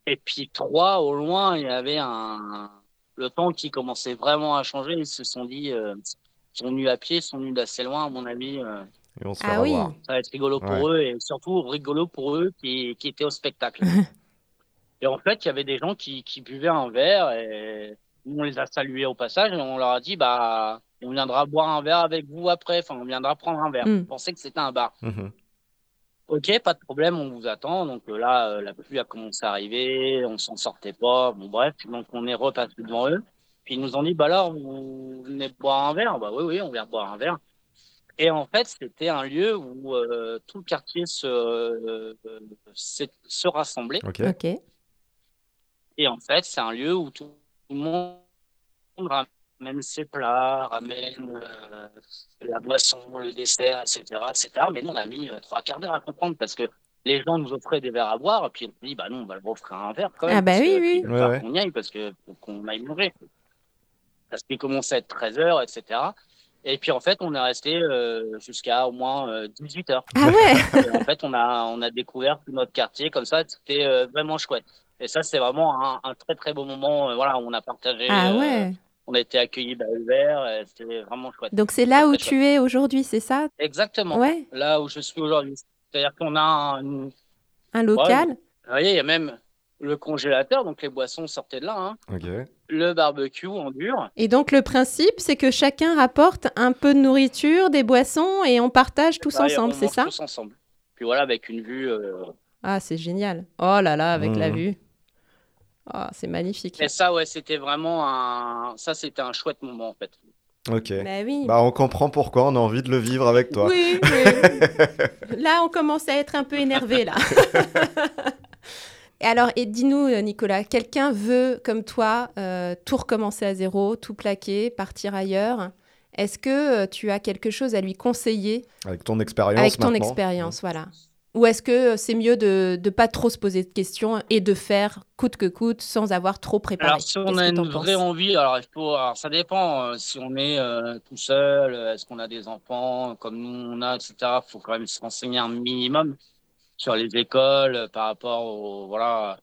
Et puis trois, au loin, il y avait un le temps qui commençait vraiment à changer. Ils se sont dit, euh, ils sont venus à pied, ils sont venus d'assez loin, à mon avis. euh, Et on se Ah oui. ça va être rigolo pour eux et surtout rigolo pour eux qui, qui étaient au spectacle. et en fait, il y avait des gens qui, qui buvaient un verre et on les a salués au passage et on leur a dit, bah, on viendra boire un verre avec vous après. Enfin, on viendra prendre un verre. Mm. On pensait que c'était un bar. Mhm. Ok, pas de problème, on vous attend. Donc euh, là, euh, la pluie a commencé à arriver, on s'en sortait pas. Bon, bref, donc on est repassé devant eux. Puis ils nous ont dit, bah alors, vous venez boire un verre? Bah oui, oui, on vient boire un verre. Et en fait, c'était un lieu où euh, tout le quartier se, euh, s'est- se rassemblait. Ok. ok. Et en fait, c'est un lieu où tout le monde ramène ses plats, ramène euh, la boisson, le dessert, etc., etc. Mais nous, on a mis euh, trois quarts d'heure à comprendre parce que les gens nous offraient des verres à boire et puis on dit, bah non, on va leur offrir un verre quand même. Ah bah parce oui, que- oui. Ouais, ouais. qu'on y aille parce que qu'on aille manger. Parce qu'il commençait à être 13 heures, etc. Et puis en fait, on est resté euh, jusqu'à au moins euh, 18 heures. Ah ouais Et en fait, on a, on a découvert tout notre quartier comme ça. C'était euh, vraiment chouette. Et ça, c'est vraiment un, un très très beau moment. euh, voilà, on a partagé. Ah euh, ouais on a été accueillis bah, vert. et C'était vraiment chouette. Donc c'est là où tu es aujourd'hui, c'est ça? Exactement. Ouais, Là où je suis aujourd'hui. C'est-à-dire qu'on a un. Vous un local? voyez, il y a même le congélateur, donc les boissons sortaient de là. hein. Ok. Le barbecue en dur. Et donc le principe, c'est que chacun rapporte un peu de nourriture, des boissons, et on partage tous Pareil, ensemble, c'est ça? Tous ensemble. puis voilà, avec une vue. euh, Ah, c'est génial. Oh là là, avec la Mhm. vue. Ah, c'est magnifique. Et ça, ouais, c'était vraiment un. Ça, c'était un chouette moment, en fait. Ok. Bah oui. Bah, on comprend pourquoi on a envie de le vivre avec toi. Oui, oui. là, on commence à être un peu énervé, là. et alors, et dis-nous, Nicolas, quelqu'un veut, comme toi, euh, tout recommencer à zéro, tout plaquer, partir ailleurs. Est-ce que euh, tu as quelque chose à lui conseiller Avec ton expérience avec ton maintenant. expérience, voilà Ou est-ce que c'est mieux de ne pas trop se poser de questions et de faire coûte que coûte sans avoir trop préparé? Alors, si on a une vraie envie, alors, il faut, alors ça dépend. euh, si on est euh, tout seul, euh, est-ce qu'on a des enfants comme nous on a, etc. Il faut quand même se renseigner un minimum sur les écoles euh, par rapport au voilà,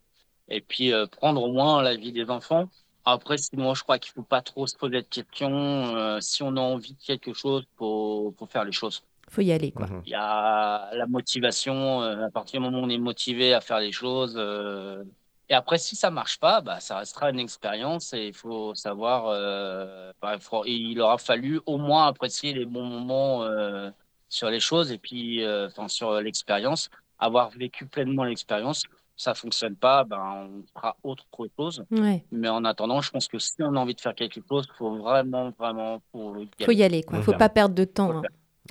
et puis prendre au moins l'avis des enfants. Après, sinon, je crois qu'il faut pas trop se poser de questions. si on a envie de quelque chose, faut, faut faire les choses. Faut y aller, quoi. Mhm. Il y a la motivation, euh, à partir du moment où on est motivé à faire les choses. euh, et après, si ça marche pas, bah, ça restera une expérience et il faut savoir. euh, bah, il, faut- il aura fallu au moins apprécier les bons moments euh, sur les choses et puis, euh, enfin, sur l'expérience, avoir vécu pleinement l'expérience. Ça fonctionne pas, ben, on fera autre chose. Ouais, Mais en attendant, je pense que si on a envie de faire quelque chose, il faut vraiment, vraiment, faut y faut aller. y aller, quoi. Faut Mhm. pas perdre de temps. hein.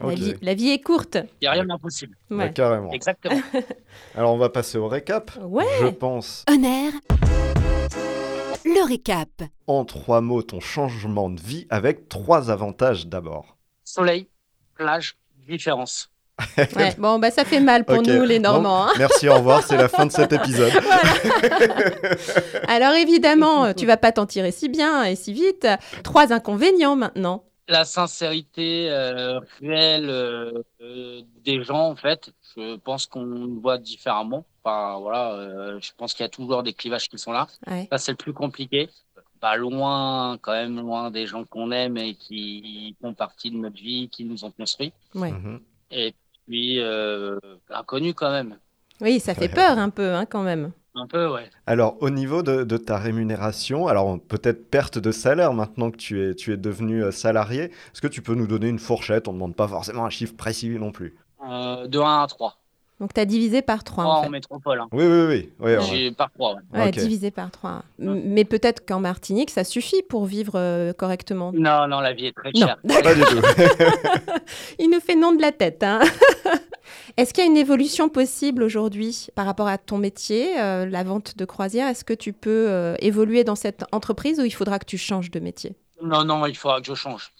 La, vie, la vie est courte. Il n'y a rien d'impossible. Ouais. carrément. Exactement. Alors, on va passer au récap. Ouais. Je pense, On air. Le récap. en trois mots, ton changement de vie avec trois avantages d'abord. Soleil, plage, différence. Ouais, Bon, bah, ça fait mal pour nous, les Bon, Normands. hein. Merci, au revoir. C'est la fin de cet épisode. Alors évidemment, tu vas pas t'en tirer si bien et si vite. Trois inconvénients maintenant. La sincérité euh, réelle euh, euh, des gens, en fait, je pense qu'on le voit différemment. Enfin, voilà, euh, je pense qu'il y a toujours des clivages qui sont là. Ouais. Ça, c'est le plus compliqué. Pas loin, quand même loin des gens qu'on aime et qui font partie de notre vie, qui nous ont construit. Ouais. Mhm. Et puis, euh, inconnu quand même. Oui, ça fait Ouais. peur un peu hein, quand même. Un peu, ouais. Alors, au niveau de, de ta rémunération, alors peut-être perte de salaire maintenant que tu es, tu es devenu euh, salarié, est-ce que tu peux nous donner une fourchette? On ne demande pas forcément un chiffre précis non plus. Euh, de 1 à 3. Donc tu as divisé par trois 3 en métropole. Hein. Oui, oui, oui. oui, ouais. J'ai par 3, ouais. Divisé par trois. M- Mais peut-être qu'en Martinique, ça suffit pour vivre euh, correctement. Non, non, la vie est très Non. chère. Pas du tout. Il nous fait non de la tête. hein. Est-ce qu'il y a une évolution possible aujourd'hui par rapport à ton métier, euh, la vente de croisière Est-ce que tu peux euh, évoluer dans cette entreprise ou il faudra que tu changes de métier? Non, non, il faudra que je change.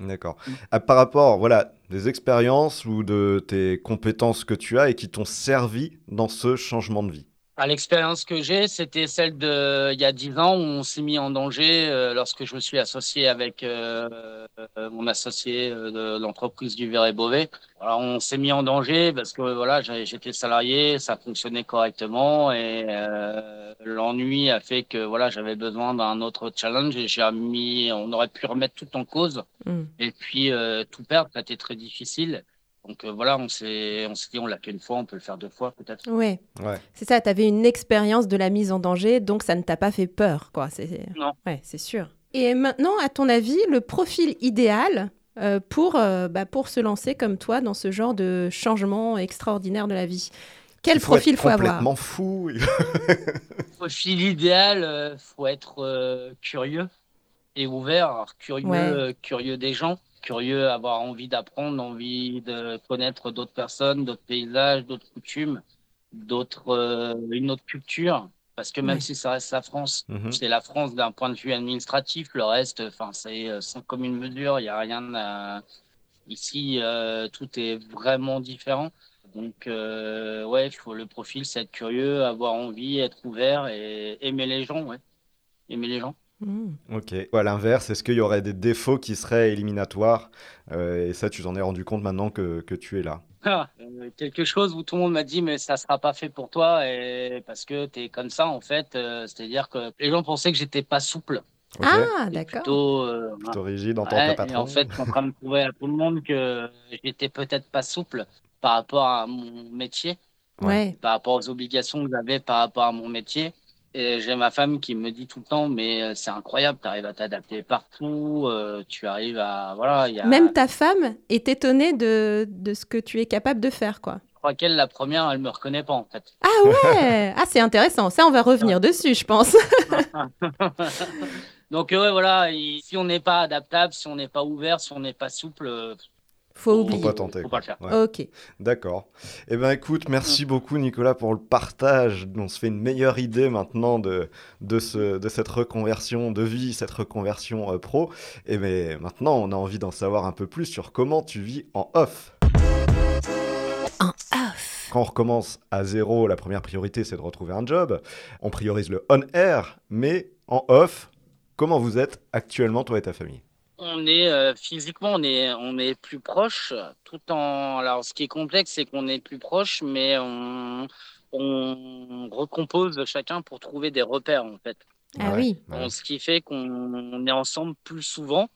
D'accord. Ah, par rapport, voilà, des expériences ou de tes compétences que tu as et qui t'ont servi dans ce changement de vie? À l'expérience que j'ai, c'était celle de il y a dix ans où on s'est mis en danger euh, lorsque je me suis associé avec euh, euh, mon associé euh, de l'entreprise du verre et Beauvais. Alors on s'est mis en danger parce que voilà, j'étais salarié, ça fonctionnait correctement et euh, l'ennui a fait que voilà, j'avais besoin d'un autre challenge et j'ai mis, on aurait pu remettre tout en cause Mm. et puis euh, tout perdre, ça a été très difficile. Donc euh, voilà, on s'est on s'est dit on l'a fait une fois, on peut le faire deux fois peut-être. Ouais. Ouais. C'est ça, tu avais une expérience de la mise en danger, donc ça ne t'a pas fait peur, quoi. C'est... Non. Ouais, c'est sûr. Et maintenant, à ton avis, le profil idéal euh, pour, euh, bah, pour se lancer comme toi dans ce genre de changement extraordinaire de la vie? Quel Il faut profil être faut avoir? complètement fou. profil idéal, euh, faut être euh, curieux et ouvert. Alors, curieux, Ouais. euh, curieux des gens, curieux, avoir envie d'apprendre, envie de connaître d'autres personnes, d'autres paysages, d'autres coutumes, d'autres, euh, une autre culture. Parce que même si ça reste la France, Mhm. c'est la France d'un point de vue administratif. Le reste, enfin, c'est euh, sans commune mesure. Il y a rien à... Ici, euh, tout est vraiment différent. Donc, euh, ouais, il faut le profil, c'est être curieux, avoir envie, être ouvert et aimer les gens, ouais. Aimer les gens. Mm. Ok. Ou à l'inverse, est-ce qu'il y aurait des défauts qui seraient éliminatoires Euh, Et ça, tu t'en es rendu compte maintenant que, que tu es là. Ah, euh, quelque chose où tout le monde m'a dit, mais ça sera pas fait pour toi et parce que tu es comme ça, en fait. euh, C'est-à-dire que les gens pensaient que j'étais pas souple. Ah, d'accord. Plutôt, euh, Plutôt rigide en tant Ouais, que et patron. en fait, je suis en train de prouver à tout le monde que j'étais peut-être pas souple par rapport à mon métier, Ouais. par rapport aux obligations que j'avais par rapport à mon métier. Et j'ai ma femme qui me dit tout le temps, mais euh, c'est incroyable, tu arrives à t'adapter partout, euh, tu arrives à... Voilà, il y a... Même ta femme est étonnée de, de ce que tu es capable de faire, quoi. crois qu'elle, la première, elle me reconnaît pas en fait. Ah ouais Ah, c'est intéressant. Ça, on va revenir dessus, je pense. Donc euh, ouais, voilà, si on n'est pas adaptable, si on n'est pas ouvert, si on n'est pas souple, Faut Faut oublier. pas tenter. faut pas le faire. Ouais. Ok. D'accord. Eh ben écoute, merci beaucoup Nicolas pour le partage. On se fait une meilleure idée maintenant de, de, ce, de cette reconversion de vie, cette reconversion euh, pro. Et mais maintenant, on a envie d'en savoir un peu plus sur comment tu vis en off. En off. Quand on recommence à zéro, la première priorité c'est de retrouver un job. On priorise le on-air, mais en off, comment vous êtes actuellement toi et ta famille? On est euh, physiquement, on est, on est plus proche, tout en. Alors, ce qui est complexe, c'est qu'on est plus proche, mais on, on recompose chacun pour trouver des repères en fait. Ah Ouais, oui. ouais. Donc, ce qui fait qu'on est ensemble plus souvent.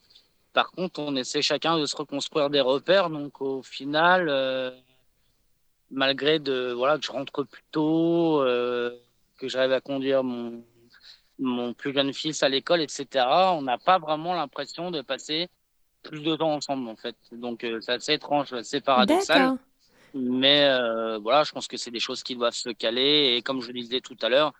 Par contre, on essaie chacun de se reconstruire des repères. Donc, au final, euh, malgré de, voilà, que je rentre plus tôt, euh, que j'arrive à conduire mon, mon plus jeune fils à l'école, etc., on n'a pas vraiment l'impression de passer plus de temps ensemble, en fait. Donc, euh, c'est assez étrange, c'est paradoxal. Mais euh, voilà, je pense que c'est des choses qui doivent se caler. Et comme je le disais tout à l'heure,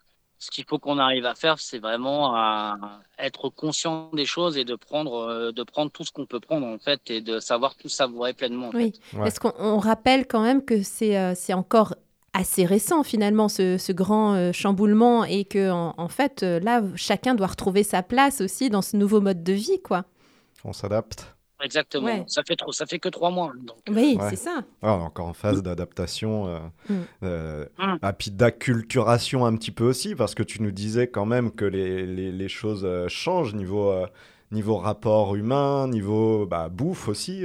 ce qu'il faut qu'on arrive à faire, c'est vraiment à être conscient des choses et de prendre, euh, de prendre tout ce qu'on peut prendre en fait et de savoir tout savourer pleinement. en Oui. Ouais. Parce qu'on on rappelle quand même que c'est euh, c'est encore assez récent finalement ce, ce grand euh, chamboulement et que en, en fait euh, là chacun doit retrouver sa place aussi dans ce nouveau mode de vie quoi. On s'adapte Exactement. Ouais. Ça fait trop, ça fait que trois mois. Donc, Oui, Ouais. c'est ça. Ah, on est encore en phase d'adaptation, euh, Mm. euh, Mm. ah, puis d'acculturation un petit peu aussi, parce que tu nous disais quand même que les, les, les choses euh, changent niveau, euh, niveau rapport humain, niveau bah, bouffe aussi.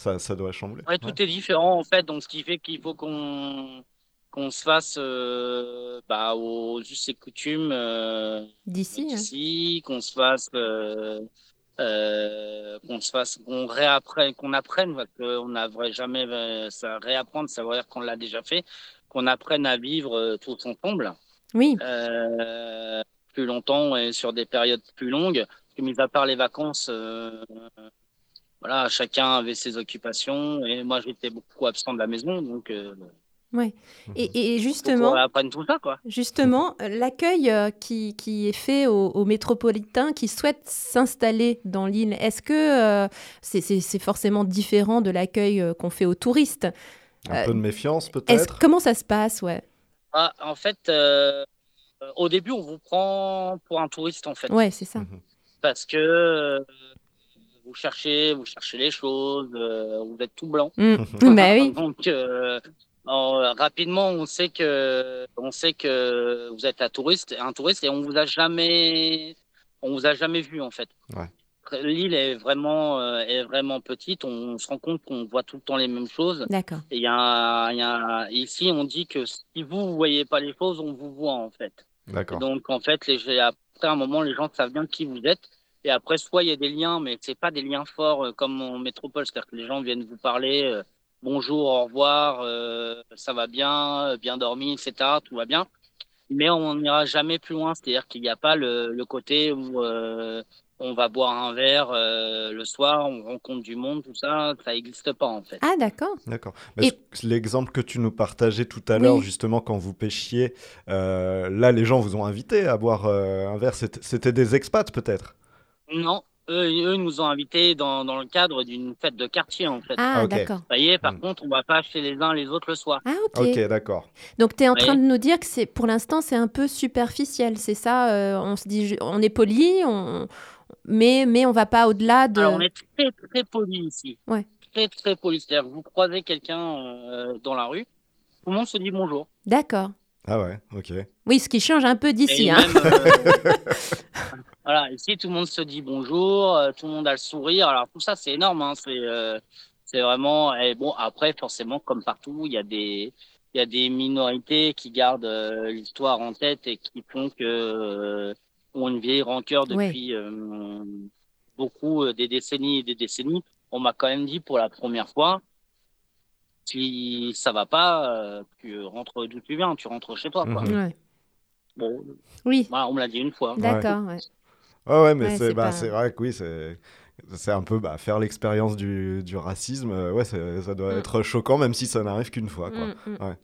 Ça, ça doit chambler. Ouais, tout est différent en fait, donc ce qui fait qu'il faut qu'on qu'on se fasse euh, bah, aux us et coutumes euh, D'ici. hein. d'ici, qu'on se fasse euh, euh, qu'on se fasse qu'on réapprenne qu'on apprenne parce qu'on n'avrait jamais ça réapprendre ça veut dire qu'on l'a déjà fait qu'on apprenne à vivre euh, tous ensemble Oui. euh, plus longtemps et sur des périodes plus longues. Parce que, mis à part les vacances, euh, voilà, chacun avait ses occupations et moi j'étais beaucoup absent de la maison, donc euh, Et, et faut justement, tout ça, quoi. Justement, euh, l'accueil euh, qui, qui est fait aux, aux métropolitains qui souhaitent s'installer dans l'île, est-ce que euh, c'est forcément différent de l'accueil euh, qu'on fait aux touristes? Un Euh, peu de méfiance peut-être? Comment ça se passe ouais? Ah, en fait, euh, au début, on vous prend pour un touriste, en fait, ouais, c'est ça. Mhm. parce que euh, vous cherchez, vous cherchez les choses, euh, vous êtes tout blanc. Mm. bah oui, Donc euh, en- rapidement, on sait que on sait que vous êtes un touriste, un touriste et on vous a jamais on vous a jamais vu en fait. Ouais. L'île est vraiment euh, est vraiment petite. On, se rend compte qu'on voit tout le temps les mêmes choses. d'accord. Et il y a, y ici, on dit que si vous vous voyez pas les choses, on vous voit en fait. D'accord. Donc en fait, les, après un moment, les gens savent bien qui vous êtes. Et après, soit il y a des liens, mais c'est pas des liens forts euh, comme en métropole, c'est-à-dire que les gens viennent vous parler, euh, bonjour, au revoir, euh, ça va bien, bien dormi, etc. Tout va bien. Mais on n'ira jamais plus loin, c'est-à-dire qu'il n'y a pas le, le côté où euh, on va boire un verre euh, le soir, on rencontre du monde, tout ça, ça n'existe pas en fait. Ah d'accord. D'accord. Et- ce- L'exemple que tu nous partageais tout à l'heure, Oui. justement, quand vous pêchiez, euh, là, les gens vous ont invité à boire euh, un verre. C'était c'était des expats, peut-être? Non, eux, eux nous ont invités dans, dans le cadre d'une fête de quartier en fait. Ah ok. d'accord. Vous voyez, par Hmm. contre, on va pas chez les uns les autres le soir. Ah ok. Ok, d'accord. Donc tu es en Oui. train de nous dire que c'est pour l'instant c'est un peu superficiel, c'est ça euh, On se dit, on est poli, on... mais mais on va pas au-delà de. Alors, on est très, très poli ici. Ouais. Très, très poli. C'est-à-dire que vous croisez quelqu'un euh, dans la rue, tout le monde se dit bonjour. D'accord. Ah ouais, ok. Oui, ce qui change un peu d'ici. Hein. euh, voilà, ici, tout le monde se dit bonjour, euh, tout le monde a le sourire. Alors, tout ça, c'est énorme. Hein. C'est euh, c'est vraiment. Et bon, après, forcément, comme partout, il y a des. Il y a des minorités qui gardent euh, l'histoire en tête et qui font que euh, ont une vieille rancœur Ouais. depuis euh, beaucoup euh, des décennies et des décennies. On m'a quand même dit pour la première fois, si ça va pas, euh, tu rentres d'où tu viens, tu rentres chez toi. Quoi. Mhm. Ouais. Bon, Oui, voilà, on me l'a dit une fois. d'accord. ouais. Ouais, ouais, mais Ouais, c'est bah, pas- c'est vrai que oui, c'est C'est un peu bah, faire l'expérience du, du racisme. euh, ouais, ça doit Mm. être choquant, même si ça n'arrive qu'une fois. Quoi. Mm, mm.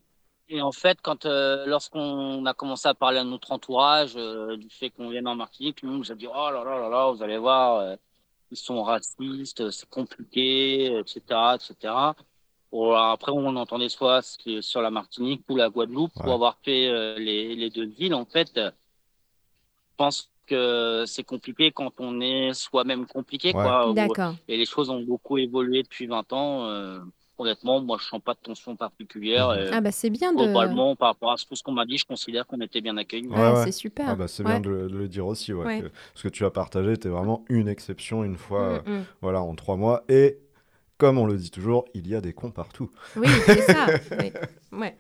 Et en fait, quand euh, lorsqu'on a commencé à parler à notre entourage euh, du fait qu'on vienne en Martinique, tout le monde nous a dit oh là là là là, vous allez voir, euh, ils sont racistes, c'est compliqué, etc., etc. Après, on entendait soit sur la Martinique ou la Guadeloupe pour Ouais. avoir fait euh, les, les deux villes. En fait, euh, je pense que c'est compliqué quand on est soi-même compliqué, Ouais. quoi. Ou- D'accord. Et les choses ont beaucoup évolué depuis 20 ans. euh, honnêtement, moi, je sens pas de tension particulière. Et- Ah bah c'est bien de... Globalement, par rapport à tout ce qu'on m'a dit, je considère qu'on était bien accueillis. Ouais, c'est super. Ah bah, c'est Ouais. bien de, le- de le dire aussi. Ouais, Ouais. que ce que tu as partagé était vraiment une exception une fois euh, Mm, mm. voilà, en trois mois. Et comme on le dit toujours, il y a des cons partout. Oui, c'est ça. oui. Ouais.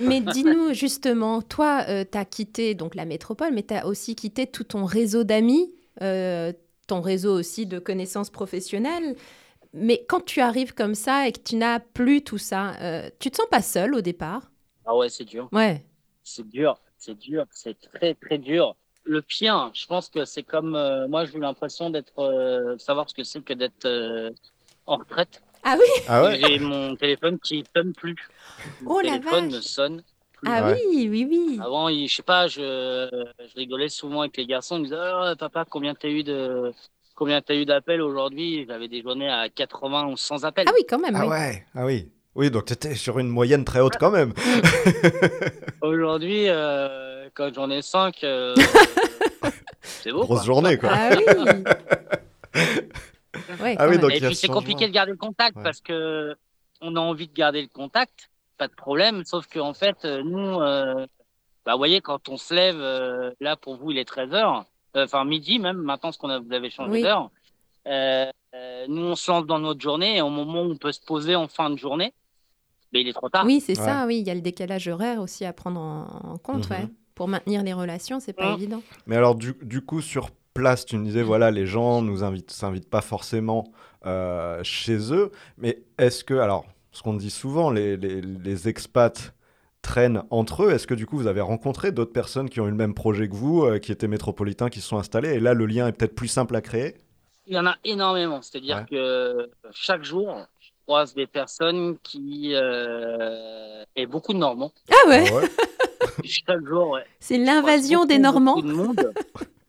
Mais dis-nous justement, toi, tu as quitté donc la métropole, mais tu as aussi quitté tout ton réseau d'amis, euh, ton réseau aussi de connaissances professionnelles. Mais quand tu arrives comme ça et que tu n'as plus tout ça, euh, tu te sens pas seul au départ? Ah ouais, c'est dur. Ouais. C'est dur. C'est dur. C'est très, très dur. Le pire, je pense que c'est comme. euh, moi, j'ai eu l'impression d'être. euh, savoir ce que c'est que d'être euh, en retraite. Ah oui Ah ouais J'ai mon téléphone qui sonne plus. Mon Oh la téléphone vache. ne sonne Ah Ouais. oui, oui, oui. Avant, il- je sais pas, je, je rigolais souvent avec les garçons. Ils me disaient, Oh, papa, combien t'as eu de, combien t'as eu d'appels aujourd'hui? J'avais des journées à 80 ou 100 appels. Ah oui, quand même. Ah oui. ouais Ah oui Oui, donc tu étais sur une moyenne très haute quand même. Aujourd'hui, euh, quand j'en ai 5, c'est beau. Grosse quoi. journée, quoi. Ah oui. Ouais, Ah oui, donc- Et puis ce c'est compliqué de garder le contact Ouais. parce que on a envie de garder le contact, pas de problème. Sauf que en fait, euh, nous, euh, bah, vous voyez, quand on se lève, euh, là pour vous, il est 13 h enfin midi même. Maintenant, parce qu'on a, vous avez changé Oui. d'heure. Euh, euh, nous, on se lance dans notre journée et au moment où on peut se poser en fin de journée, mais il est trop tard. Oui, c'est ça, oui. Il y a le décalage horaire aussi à prendre en, en compte, Mhm. ouais. Pour maintenir les relations, c'est pas évident. Mais alors, du, du coup, sur place, tu me disais, voilà, les gens nous invitent, s'invitent pas forcément euh, chez eux. Mais est-ce que, alors, ce qu'on dit souvent, les, les, les expats traînent entre eux. Est-ce que du coup, vous avez rencontré d'autres personnes qui ont eu le même projet que vous, euh, qui étaient métropolitains, qui se sont installés? Et là, le lien est peut-être plus simple à créer? Il y en a énormément. C'est-à-dire Ouais. que chaque jour, je croise des personnes qui euh, et beaucoup de Normands. Ah ouais, Ah ouais? Chaque jour, ouais. c'est l'invasion des Normands. Beaucoup de monde.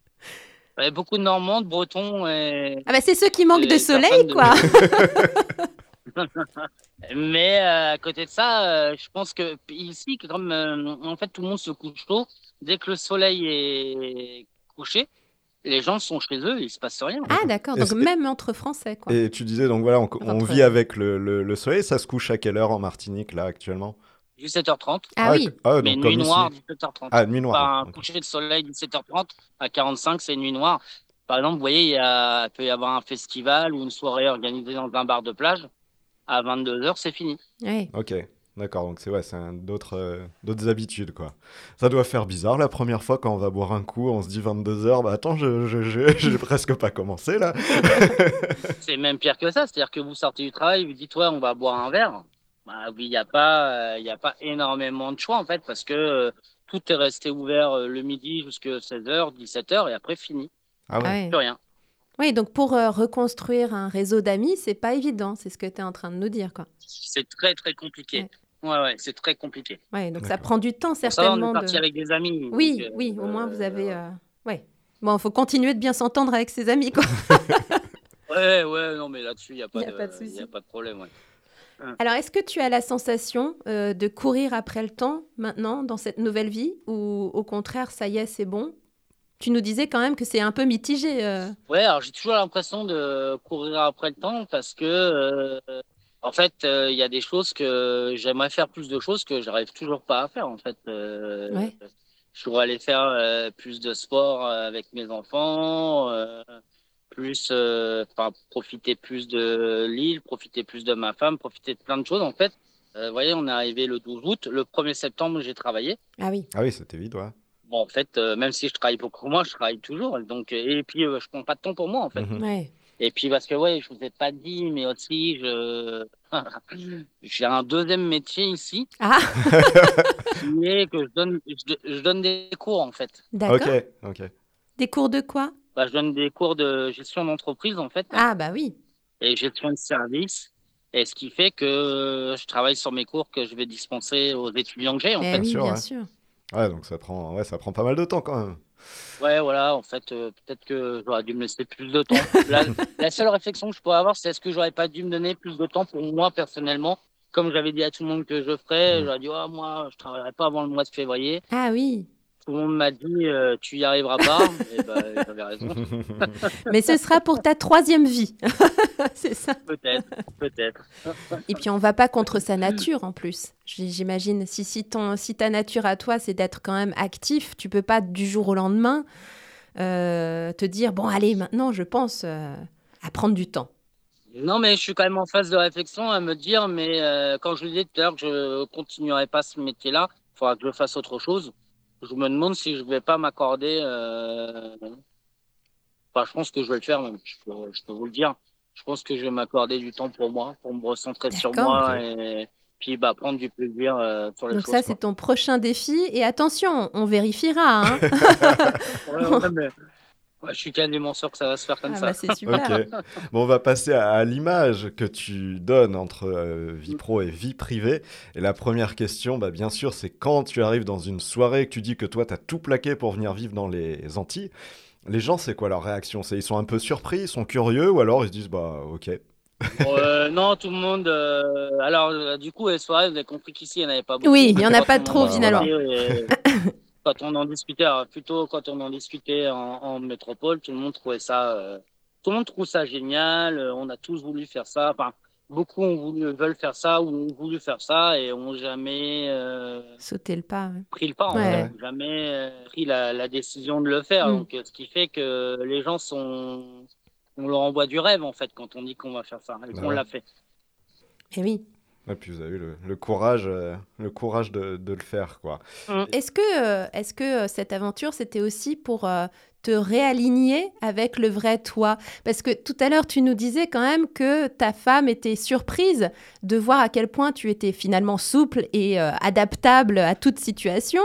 Ouais, beaucoup de Normands, de Bretons et Ah bah c'est ceux qui manquent de soleil, de- quoi. Mais euh, à côté de ça, euh, je pense que ici, comme euh, en fait tout le monde se couche tôt, dès que le soleil est couché, les gens sont chez eux, il se passe rien. Ah d'accord, donc même entre Français, quoi. Et tu disais, donc voilà, on, on Entre- vit avec le, le- le soleil. Ça se couche à quelle heure en Martinique, là, actuellement? 17h30, Ah oui, ah, donc mais nuit noire 17h30. Ah, nuit Pas noire. un coucher de soleil 17h30 à 45, c'est nuit noire. Par exemple, vous voyez, il, y a, il peut y avoir un festival ou une soirée organisée dans un bar de plage. À 22h, c'est fini. ouais. Ok, d'accord. Donc c'est ouais, c'est un- d'autres euh, d'autres habitudes quoi. Ça doit faire bizarre la première fois quand on va boire un coup, on se dit 22 h Bah attends, je je- je- j'ai presque pas commencé là. C'est même pire que ça. C'est-à-dire que vous sortez du travail, vous dites, ouais, on va boire un verre. Bah oui, il n'y a, pas, euh, il y a pas énormément de choix, en fait, parce que euh, tout est resté ouvert euh, le midi jusqu'à 16h, 17h, et après, fini. Ah ouais. Ah ouais. Plus rien. Oui, donc pour euh, reconstruire un réseau d'amis, c'est pas évident, c'est ce que tu es en train de nous dire, quoi. C'est très, très compliqué. Ouais, ouais, c'est très compliqué. Ouais, donc ça prend du temps, Pour ça, on certainement. est parti de- avec des amis. Oui, donc, euh, oui, au moins vous avez... euh, Ouais. Bon, il faut continuer de bien s'entendre avec ses amis, quoi. Ouais, ouais, non, mais là-dessus, il n'y a, pas Y a de- pas de y souci. a pas de problème. Ouais. Alors, est-ce que tu as la sensation euh, de courir après le temps maintenant dans cette nouvelle vie ou au contraire, ça y est, c'est bon? Tu nous disais quand même que c'est un peu mitigé. euh. Ouais, alors j'ai toujours l'impression de courir après le temps parce que, euh, en fait, euh, il y a des choses que j'aimerais faire plus de choses que j'arrive toujours pas à faire. En fait, Euh, Ouais. je voudrais aller faire euh, plus de sport avec mes enfants, euh, plus, euh, enfin, profiter plus de l'île, profiter plus de ma femme, profiter de plein de choses. En fait, Euh, vous voyez, on est arrivé le 12 août. Le 1er septembre, j'ai travaillé. Ah oui. Ah oui, c'était vite, ouais. Bon, en fait, euh, même si je travaille beaucoup moins, je travaille toujours. Donc, et puis, euh, je prends pas de temps pour moi, en fait. Mhm. Ouais. Et puis parce que ouais, je vous ai pas dit, mais aussi je j'ai un deuxième métier ici, Ah, qui est que je donne je, je donne des cours en fait. d'accord. Ok, ok. Des cours de quoi? Bah, je donne des cours de gestion d'entreprise en fait Ah bah oui. et gestion de service. Et ce qui fait que je travaille sur mes cours que je vais dispenser aux étudiants que j'ai en Eh fait. oui, sûr, bien ouais. sûr. Ouais, donc ça prend, ouais, ça prend pas mal de temps quand même. Ouais, voilà, en fait, euh, peut-être que j'aurais dû me laisser plus de temps. La, la seule réflexion que je pourrais avoir, c'est est-ce que j'aurais pas dû me donner plus de temps pour moi personnellement? Comme j'avais dit à tout le monde que je ferais, Mm. j'aurais dit, Ah, moi, je travaillerai pas avant le mois de février. Ah oui. Tout le monde m'a dit, euh, tu y arriveras pas. et ben, j'avais raison. Mais ce sera pour ta troisième vie. c'est ça. Peut-être, peut-être. Et puis on va pas contre sa nature en plus. J'imagine si si ton si ta nature à toi c'est d'être quand même actif, tu peux pas du jour au lendemain euh, te dire bon allez maintenant je pense euh, à prendre du temps. Non, mais je suis quand même en phase de réflexion à me dire, mais quand je vous disais tout à l'heure que je continuerai pas ce métier-là, il faudra que je fasse autre chose. Je me demande si je vais pas m'accorder. euh, Enfin, je pense que je vais le faire même. Je peux, je peux vous le dire. Je pense que je vais m'accorder du temps pour moi, pour me recentrer sur moi et puis bah prendre du plaisir euh, sur les Donc choses. ça c'est ton prochain défi et attention on vérifiera. Hein. quoi. Ouais, ouais, mais- ouais, je suis quasiment sûr que ça va se faire comme Ah ça. bah, c'est super. Ok. Bon, on va passer à, à l'image que tu donnes entre euh, vie pro et vie privée. Et la première question, bah, bien sûr, c'est quand tu arrives dans une soirée et que tu dis que toi, tu as tout plaqué pour venir vivre dans les Antilles. Les gens, c'est quoi leur réaction? C'est ils sont un peu surpris, ils sont curieux, ou alors ils se disent bah ok. Euh, non, tout le monde. euh, Alors, euh, du coup, les soirées, vous avez compris qu'ici, il n'y en avait pas beaucoup. Oui, il y en a pas trop, en finalement. Quand on en discutait, plutôt quand on en discutait en, en métropole, tout le monde trouvait ça. euh, Tout le monde trouve ça génial. euh, On a tous voulu faire ça. Enfin, beaucoup ont voulu, veulent faire ça ou ont voulu faire ça et ont jamais euh, Sauter le pas. ouais. pris le pas, Ouais. jamais euh, pris la, la décision de le faire. Mm. Donc, ce qui fait que les gens sont. On leur envoie du rêve, en fait, quand on dit qu'on va faire ça et qu'on Ouais. l'a fait. Et oui. Et puis vous avez eu le, le courage, euh, le courage de, de le faire, quoi. Est-ce que, euh, est-ce que euh, cette aventure, c'était aussi pour te réaligner avec le vrai toi? Parce que tout à l'heure, tu nous disais quand même que ta femme était surprise de voir à quel point tu étais finalement souple et adaptable à toute situation.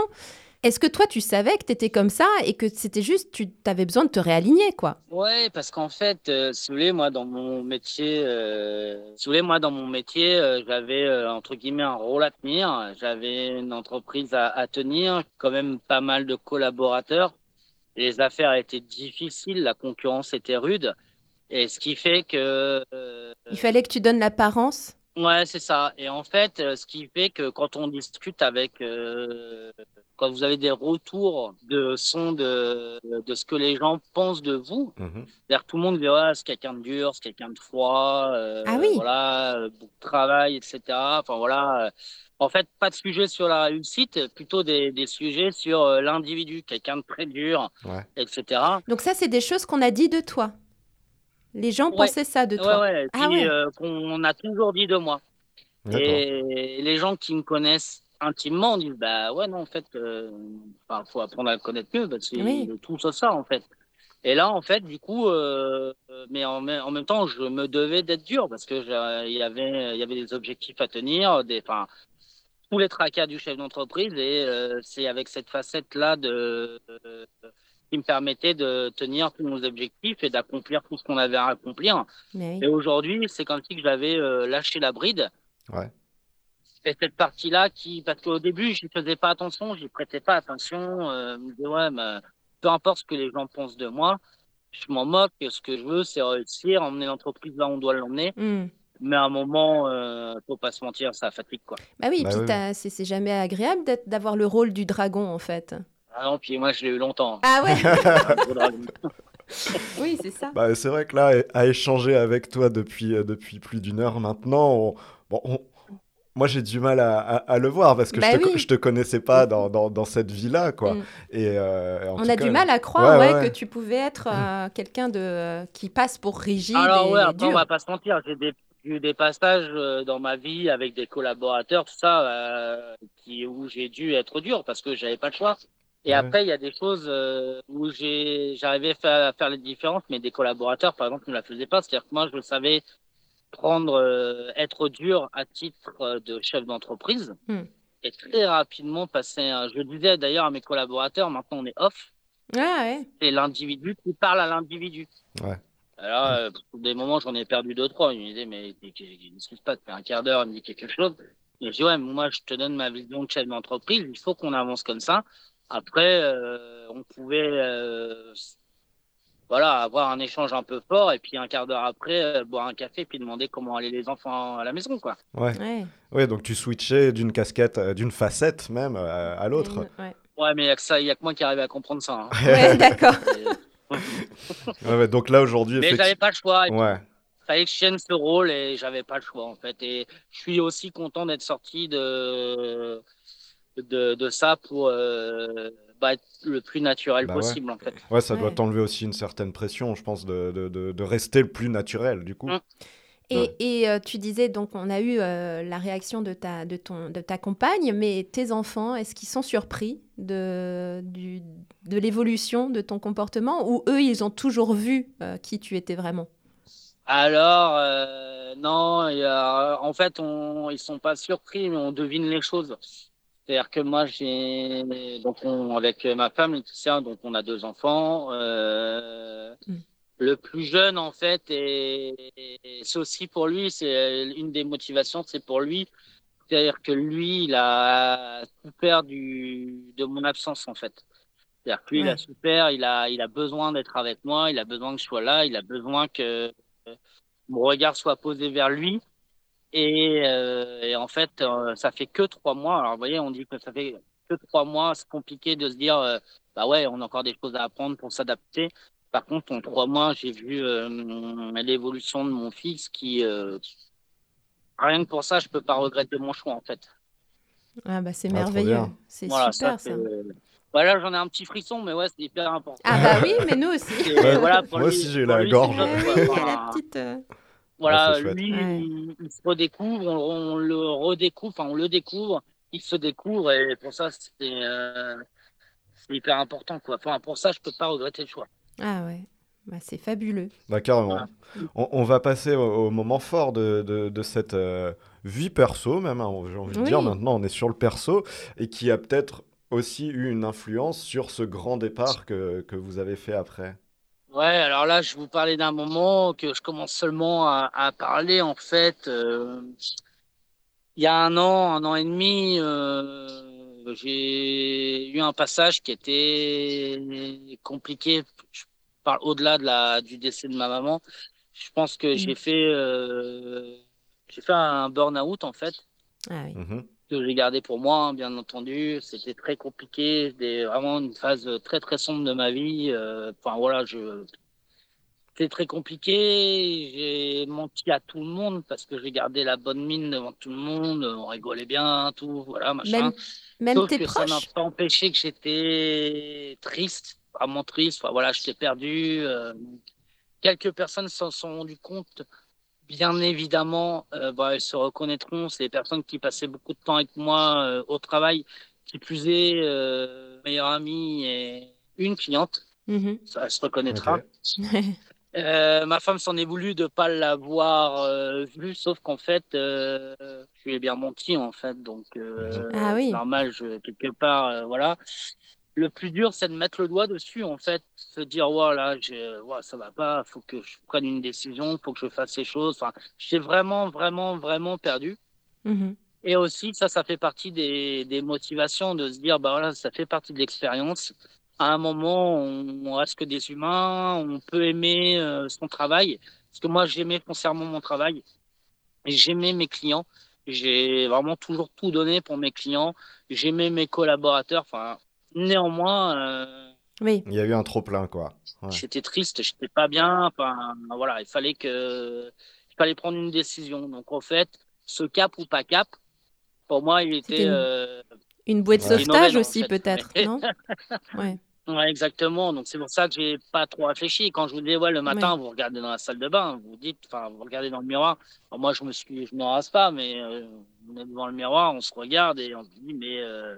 Est-ce que toi, tu savais que tu étais comme ça et que c'était juste, tu avais besoin de te réaligner, quoi? Ouais, parce qu'en fait, euh, si vous voulez, moi, dans mon métier, euh, si vous voulez, moi, dans mon métier, euh, j'avais, euh, entre guillemets, un rôle à tenir. J'avais une entreprise à, à tenir, quand même pas mal de collaborateurs. Les affaires étaient difficiles, la concurrence était rude. Et ce qui fait que... euh, Il fallait que tu donnes l'apparence? Ouais, c'est ça. Et en fait, euh, ce qui fait que quand on discute avec, euh, quand vous avez des retours de son de, de ce que les gens pensent de vous, Mhm. c'est-à-dire que tout le monde dit ouais, c'est quelqu'un de dur, c'est quelqu'un de froid, euh, Ah oui. voilà, beaucoup de travail, etc. Enfin voilà. En fait, pas de sujet sur la réussite, plutôt des, des sujets sur l'individu, quelqu'un de très dur, Ouais. etc. Donc ça, c'est des choses qu'on a dit de toi. Les gens Ouais. pensaient ça de Ouais, toi. ouais. Et Ah puis, ouais. euh, qu'on a toujours dit de moi. Et les gens qui me connaissent intimement disent bah ouais non en fait euh, enfin, faut apprendre à le connaître mieux parce Oui. est tout sauf ça en fait. Et là en fait du coup euh, mais en, même- en même temps je me devais d'être dur parce que il y avait il y avait des objectifs à tenir des enfin tous les tracas du chef d'entreprise et euh, c'est avec cette facette là de euh, qui me permettait de tenir tous nos objectifs et d'accomplir tout ce qu'on avait à accomplir. Mais oui. Et aujourd'hui, c'est comme si que j'avais euh, lâché la bride. Ouais. Et cette partie-là, qui, parce qu'au début, j'y faisais pas attention, j'y prêtais pas attention. Euh, je me disais, ouais, mais peu importe ce que les gens pensent de moi, je m'en moque. Ce que je veux, c'est réussir, emmener l'entreprise là où on doit l'emmener. Hmm. Mais à un moment, euh, faut pas se mentir, ça fatigue, quoi. Bah oui, Bah puis oui. c'est jamais agréable d'avoir le rôle du dragon, en fait. Ah non, puis moi, je l'ai eu longtemps. Ah ouais. Oui, c'est ça. Bah, c'est vrai que là, à échanger avec toi depuis, euh, depuis plus d'une heure maintenant, on- bon, on- moi j'ai du mal à, à- à le voir parce que Bah je, te, oui. je te connaissais pas dans, dans, dans cette vie-là, quoi. Mm. Et, euh, en On tout a cas, du mal à croire Ouais, ouais, ouais, ouais. que tu pouvais être euh, quelqu'un de euh, qui passe pour rigide Alors et, ouais, après, on va pas se mentir, j'ai des, eu des passages dans ma vie avec des collaborateurs, tout ça, euh, qui, où j'ai dû être dur parce que j'avais pas le choix. Et Ouais. après, il y a des choses euh, où j'ai, j'arrivais à faire, les différences, mais des collaborateurs, par exemple, ne la faisaient pas. C'est-à-dire que moi, je savais prendre, euh, être dur à titre euh, de chef d'entreprise Hmm. et très rapidement passer. Je disais d'ailleurs à mes collaborateurs, maintenant on est off. Ah ouais. C'est l'individu qui parle à l'individu. Ouais. Alors, euh, pour des moments, j'en ai perdu deux, trois. Il me disait, mais qu'est-ce qui se passe? Un quart d'heure, il me dit quelque chose. Et je dis, ouais, moi, je te donne ma vision de chef d'entreprise. Il faut qu'on avance comme ça. Après, euh, on pouvait, euh, voilà, avoir un échange un peu fort et puis un quart d'heure après, euh, boire un café puis demander comment allaient les enfants à la maison, quoi. Ouais. Ouais. Ouais, donc tu switchais d'une casquette, d'une facette même à l'autre. Ouais. Ouais, mais il y a que ça, il y a que moi qui arrive à comprendre ça. hein. Ouais, d'accord. Donc là aujourd'hui, mais j'avais pas le choix. Ouais. fallait que je tienne ce rôle et j'avais pas le choix en fait. Et je suis aussi content d'être sorti de, de, de ça pour euh, bah, être le plus naturel Bah ouais. possible en fait. Ouais, ça doit Ouais. t'enlever aussi une certaine pression, je pense, de, de, de, de rester le plus naturel, du coup. Mm. Et, Ouais. et, euh, tu disais, donc, on a eu euh, la réaction de ta, de, ton, de ta compagne, mais tes enfants, est-ce qu'ils sont surpris de, du, de l'évolution de ton comportement ou eux, ils ont toujours vu euh, qui tu étais vraiment? Alors euh, non, en fait on, ils sont pas surpris mais on devine les choses. C'est-à-dire que moi j'ai donc on, avec ma femme ça, donc on a deux enfants. Euh, Mm. Le plus jeune en fait et, c'est aussi pour lui, c'est une des motivations, c'est pour lui. C'est-à-dire que lui, il a souffert du de mon absence en fait. C'est-à-dire que lui, il a souffert, il a il a besoin d'être avec moi, il a besoin que je sois là, il a besoin que mon regard soit posé vers lui. Et, euh, et en fait, euh, ça fait que trois mois. Alors, vous voyez, on dit que ça fait que trois mois. C'est compliqué de se dire, euh, bah ouais, on a encore des choses à apprendre pour s'adapter. Par contre, en trois mois, j'ai vu euh, l'évolution de mon fils qui, euh, rien que pour ça, je peux pas regretter mon choix, en fait. Ah bah c'est Ah, merveilleux, c'est Voilà, super c'est- ça. Voilà, j'en ai un petit frisson, mais ouais, c'est hyper important. Ah bah oui, mais nous aussi. Et voilà, pour moi lui- aussi, j'ai la lui, gorge. top, oui, la petite, euh, Voilà, Ouais, lui, Ouais. il, il se redécouvre, on, on le redécouvre, enfin on le découvre, il se découvre et pour ça c'est euh, hyper important quoi. Enfin pour ça je peux pas regretter le choix. Ah ouais, bah, c'est fabuleux. Bah, carrément. Voilà. On, on va passer au, au moment fort de, de, de cette euh, vie perso, même, hein, j'ai envie de dire. Maintenant, on est sur le perso et qui a peut-être aussi eu une influence sur ce grand départ que, que vous avez fait après. Ouais, alors là je vous parler d'un moment que je commence seulement à, à parler en fait. euh, il y a un an, un an et demi, euh, j'ai eu un passage qui était compliqué. Je parle au-delà de la du décès de ma maman. Je pense que j'ai fait euh, j'ai fait un burn-out en fait Ah oui. Mhm. Que j'ai gardé pour moi, hein, bien entendu. C'était très compliqué, c'était vraiment une phase très très sombre de ma vie. Euh, Enfin voilà, je c'était très compliqué. J'ai menti à tout le monde parce que j'ai gardé la bonne mine devant tout le monde. On rigolait bien, tout, voilà, machin. Même, même Sauf tes que ça n'a proches pas empêché que j'étais triste, vraiment triste. Enfin, voilà, j'étais perdu. euh, quelques personnes s'en sont rendues compte. Bien évidemment, euh, bah, elles se reconnaîtront. C'est les personnes qui passaient beaucoup de temps avec moi euh, au travail. Qui plus est, euh, meilleure amie et une cliente. Mhm. Ça, elle se reconnaîtra. Ok. Euh, ma femme s'en est voulu de pas l'avoir euh, vu, sauf qu'en fait, euh, je lui ai bien menti en fait, donc euh, Ah oui. c'est normal, je, quelque part, euh, voilà. Le plus dur, c'est de mettre le doigt dessus en fait, se dire voilà, je, ouais, ça va pas, faut que je prenne une décision, faut que je fasse ces choses. Enfin, j'ai vraiment, vraiment, vraiment perdu. Mhm. Et aussi, ça, ça fait partie des, des motivations de se dire, bah voilà, ça fait partie de l'expérience. À un moment, on, on reste que des humains, on peut aimer euh, son travail. Parce que moi, j'aimais foncièrement mon travail. J'aimais mes clients. J'ai vraiment toujours tout donné pour mes clients. J'aimais mes collaborateurs. Enfin, néanmoins, euh, Oui, Il y a eu un trop-plein, quoi. Ouais. j'étais triste, j'étais pas bien. Enfin, voilà, il fallait que, il fallait prendre une décision. Donc, en fait, ce cap ou pas cap, pour moi, il C'était était, une- euh, une bouée de Ouais. sauvetage en aussi fait. peut-être, Ouais. non Ouais. Ouais, exactement. Donc c'est pour ça que j'ai pas trop réfléchi. Quand je vous dis ouais le matin, vous regardez dans la salle de bain, vous vous dites, enfin vous regardez dans le miroir. Alors, moi je me suis, je me rase pas, mais euh, on est devant le miroir, on se regarde et on se dit mais euh,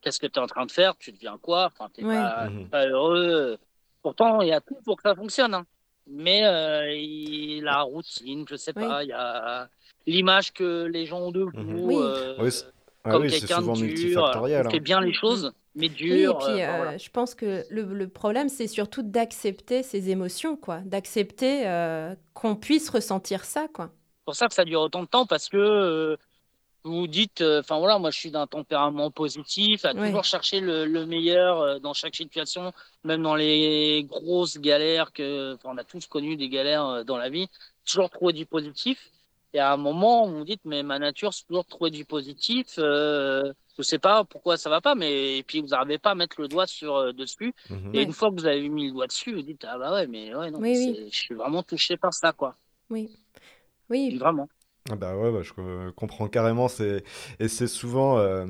qu'est-ce que tu es en train de faire? Tu deviens quoi? Enfin t'es Ouais. pas, Mhm. pas heureux. Pourtant il y a tout pour que ça fonctionne. hein. Mais euh, il- la routine, je sais Oui. pas, il y a l'image que les gens ont de vous. Mhm. Oui. euh, Oui, c'est- Ah comme quelqu'un souvent de dur. multifactoriel. On fait hein. bien les choses, mais Oui, et dur. puis euh, euh, voilà. je pense que le, le problème, c'est surtout d'accepter ses émotions, quoi. D'accepter euh, qu'on puisse ressentir ça, quoi. C'est pour ça que ça dure autant de temps parce que euh, vous dites, euh, enfin voilà, moi je suis d'un tempérament positif, à Ouais. toujours chercher le, le meilleur euh, dans chaque situation, même dans les grosses galères que, enfin on a tous connu des galères euh, dans la vie, toujours trouver du positif. Et à un moment, vous vous dites, mais ma nature, c'est toujours trouver du positif. Euh, je sais pas pourquoi ça va pas, mais et puis vous n'arrivez pas à mettre le doigt sur euh, dessus. Mhm. Et Ouais. une fois que vous avez mis le doigt dessus, vous dites, ah bah ouais, mais ouais, non, oui. je suis vraiment touché par ça, quoi. Oui. Oui, Vraiment. Ah bah ouais, bah, je co- comprends carrément. C'est... Et c'est souvent euh,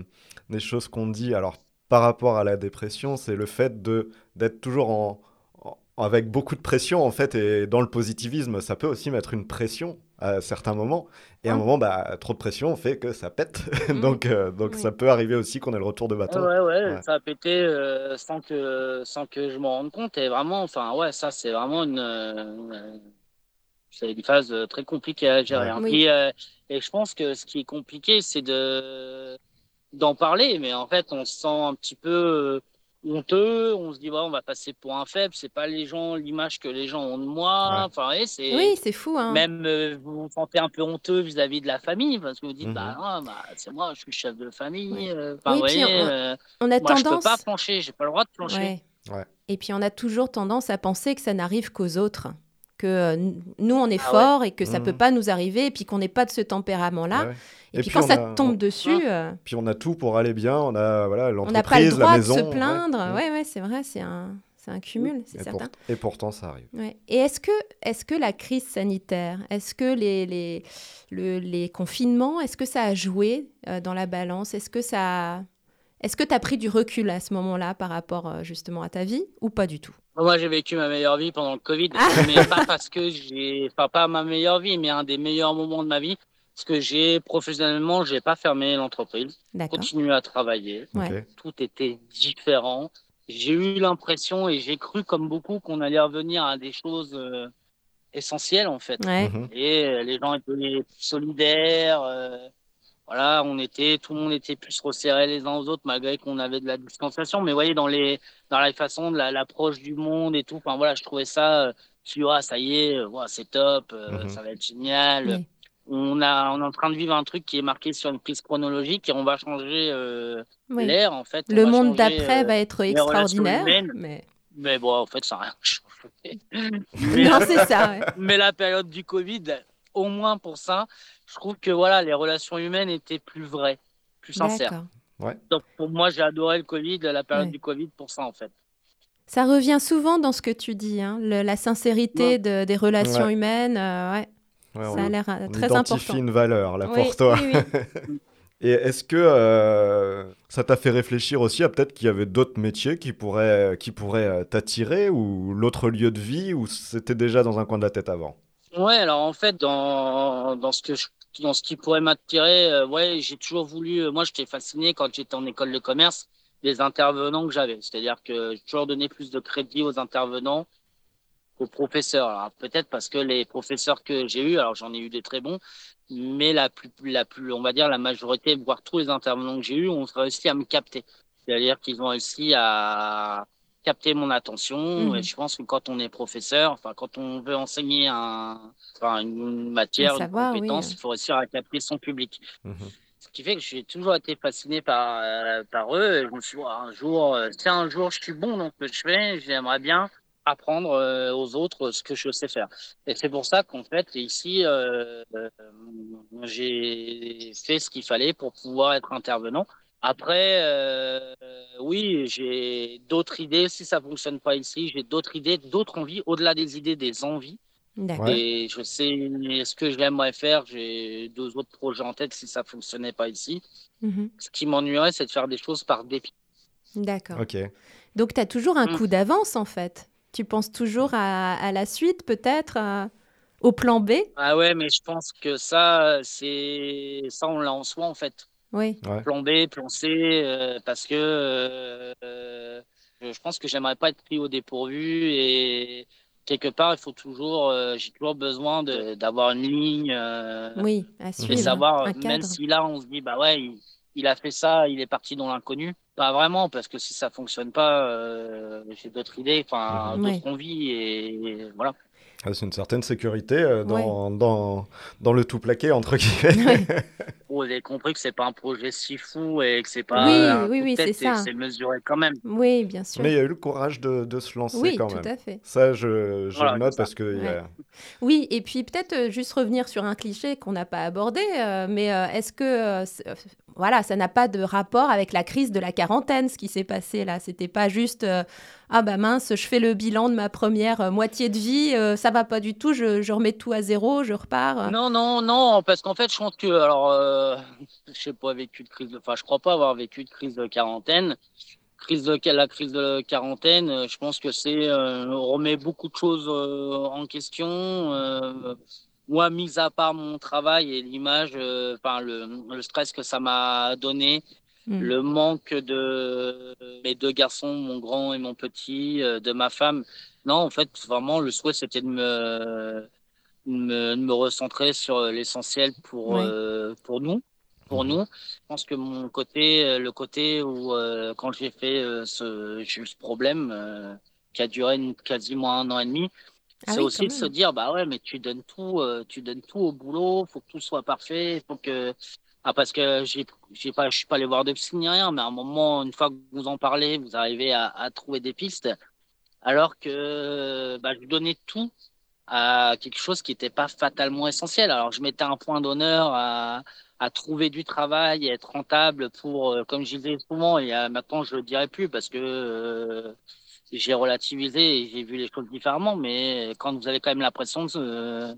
des choses qu'on dit. Alors, par rapport à la dépression, c'est le fait de, d'être toujours en, en- avec beaucoup de pression, en fait. Et dans le positivisme, ça peut aussi mettre une pression à certains moments. Et à un Ah. moment, bah, trop de pression fait que ça pète. Mhm. donc, euh, donc Oui. ça peut arriver aussi qu'on ait le retour de bâton. Ouais, ouais, Ouais. ça a pété euh, sans que sans que je m'en rende compte. Et vraiment, enfin, ouais, ça, c'est vraiment une, euh, c'est une phase euh, très compliquée à gérer. Ouais. hein. Oui. Et, euh, et je pense que ce qui est compliqué, c'est de d'en parler. Mais en fait, on se sent un petit peu euh, honteux. On se dit, ouais, on va passer pour un faible. C'est pas les gens, l'image que les gens ont de moi. Ouais. Enfin, c'est oui, c'est fou, hein. même euh, vous vous sentez un peu honteux vis-à-vis de la famille parce que vous dites Mhm. bah, non, bah c'est moi je suis chef de famille euh, enfin, Oui, voyez, on- euh, On a moi je peux pas plancher j'ai pas le droit de plancher Ouais. Ouais. Et puis on a toujours tendance à penser que ça n'arrive qu'aux autres, que euh, nous on est Ah ouais. forts et que ça Mhm. peut pas nous arriver, et puis qu'on n'est pas de ce tempérament-là. Ouais. Et, Et puis, puis quand ça a- tombe on- dessus, euh, Puis on a tout pour aller bien. On a voilà, on n'a pas le l'entreprise, la droit de maison. se plaindre. Ouais, ouais, c'est vrai, c'est un, c'est un cumul, c'est Et, certain. pour- et pourtant, ça arrive. Ouais. Et est-ce que, est que la crise sanitaire, est-ce que les, les, le- les confinements, est-ce que ça a joué euh, dans la balance? Est-ce que ça, est-ce que tu as pris du recul à ce moment-là par rapport euh, justement à ta vie ou pas du tout? Moi j'ai vécu ma meilleure vie pendant le Covid Ah. mais pas parce que j'ai enfin pas ma meilleure vie mais un des meilleurs moments de ma vie parce que j'ai professionnellement j'ai pas fermé l'entreprise D'accord. continué à travailler Ouais. Tout était différent. J'ai eu l'impression et j'ai cru comme beaucoup qu'on allait revenir à des choses euh, essentielles en fait. Ouais. Mhm. Et euh, les gens étaient solidaires. euh, voilà, on était, tout le monde était plus resserré les uns aux autres malgré qu'on avait de la distanciation. Mais vous voyez, dans les, dans la façon de la- l'approche du monde et tout. Enfin voilà, je trouvais ça. Euh, je suis, ah, ça y est, euh, voilà, c'est top, euh, Mhm. ça va être génial. Oui. On a, on est en train de vivre un truc qui est marqué sur une prise chronologique et on va changer euh, Oui. l'air en fait. Le monde d'après euh, va être extraordinaire. Mais... Mais bon, en fait, ça n'a rien changé. Mais, Non, c'est ça. ouais. mais la période du Covid, au moins pour ça, je trouve que voilà, les relations humaines étaient plus vraies, plus sincères. Donc pour moi, j'ai adoré le Covid, la période Ouais. du Covid pour ça en fait. Ça revient souvent dans ce que tu dis, hein, le- la sincérité de- des relations Ouais. humaines. euh, ouais, Ouais, ça on, a l'air euh, très identifie important. une valeur là Oui, pour toi. oui, oui. Et est-ce que euh, ça t'a fait réfléchir aussi à peut-être qu'il y avait d'autres métiers qui pourraient, qui pourraient t'attirer ou l'autre lieu de vie ou c'était déjà dans un coin de la tête avant? Ouais, alors en fait, dans, dans ce que je, dans ce qui pourrait m'attirer, euh, ouais, j'ai toujours voulu. euh, moi, j'étais fasciné quand j'étais en école de commerce des intervenants que j'avais. C'est-à-dire que j'ai toujours donné plus de crédit aux intervenants qu'aux professeurs. Alors peut-être parce que les professeurs que j'ai eus, alors j'en ai eu des très bons, mais la plus, la plus, on va dire la majorité, voire tous les intervenants que j'ai eus, ont réussi à me capter. C'est-à-dire qu'ils ont réussi à capter mon attention. Mhm. Et je pense que quand on est professeur, enfin quand on veut enseigner un, enfin une matière, Un une savoir, compétence, il faut réussir à capter son public. Mhm. Ce qui fait que j'ai toujours été fasciné par, euh, par eux. Et je me suis dit, un jour, euh, si un jour je suis bon dans ce que je fais, j'aimerais bien apprendre euh, aux autres ce que je sais faire. Et c'est pour ça qu'en fait, ici, euh, euh, j'ai fait ce qu'il fallait pour pouvoir être intervenant. Après, euh, oui, j'ai d'autres idées. Si ça fonctionne pas ici, j'ai d'autres idées, d'autres envies, au-delà des idées, des envies. D'accord. Et je sais ce que j'aimerais faire. J'ai deux autres projets en tête si ça fonctionnait pas ici. Mhm. Ce qui m'ennuierait, c'est de faire des choses par dépit. D'accord. Ok. Donc, tu as toujours un Mm. coup d'avance, en fait. Tu penses toujours à, à la suite, peut-être, à- au plan B? Ah ouais, mais je pense que ça, c'est ça, on l'a en soi en fait. Oui. Ouais. Plan B, plan C, euh, parce que euh, je pense que j'aimerais pas être pris au dépourvu et quelque part, il faut toujours, euh, j'ai toujours besoin de- d'avoir une ligne. euh, Oui, à et suivre. savoir, un même si là, on se dit, bah ouais, il, il a fait ça, il est parti dans l'inconnu. Pas vraiment, parce que si ça fonctionne pas, euh, j'ai d'autres idées, enfin, d'autres Ouais. envies, et voilà. Ah, c'est une certaine sécurité euh, dans, dans, dans le tout plaqué, entre guillemets. Ouais. Vous avez compris que c'est pas un projet si fou et que c'est pas Oui, un oui, oui, c'est ça. mesuré quand même. Oui, bien sûr. Mais il y a eu le courage de, de se lancer oui, quand tout même. à fait. Ça, je, je Voilà, le note parce que a- Oui, et puis peut-être euh, juste revenir sur un cliché qu'on n'a pas abordé, euh, mais euh, est-ce que voilà, ça n'a pas de rapport avec la crise de la quarantaine, ce qui s'est passé là C'était pas juste euh, ah bah mince, je fais le bilan de ma première euh, moitié de vie, euh, ça va pas du tout, je, remets tout à zéro, je repars. Non, non, non, parce qu'en fait, je pense que, alors, je pas vécu de crise, enfin, je crois pas avoir vécu de crise de quarantaine. Crise de la crise de quarantaine, euh, je pense que c'est on remet beaucoup de choses en question. Moi, mis à part mon travail et l'image, euh, enfin le, le stress que ça m'a donné, Mm. le manque de mes deux garçons, mon grand et mon petit, euh, de ma femme. Non, en fait, vraiment, le souhait c'était de me de me, de me recentrer sur l'essentiel pour euh, pour nous pour nous je pense que mon côté euh, le côté où euh, quand j'ai fait euh, ce j'ai eu ce problème euh, qui a duré une- quasiment un an et demi Ah c'est oui, aussi de se dire bah ouais mais tu donnes tout euh, tu donnes tout au boulot faut que tout soit parfait faut que ah parce que j'ai j'ai pas je suis pas allé voir de psy ni rien mais à un moment une fois que vous en parlez vous arrivez à, à trouver des pistes alors que bah, je donnais tout à quelque chose qui n'était pas fatalement essentiel. Alors je mettais un point d'honneur à, à trouver du travail, à être rentable pour, euh, comme je disais souvent, et maintenant je le dirai plus parce que euh, j'ai relativisé et j'ai vu les choses différemment, mais quand vous avez quand même l'impression de euh,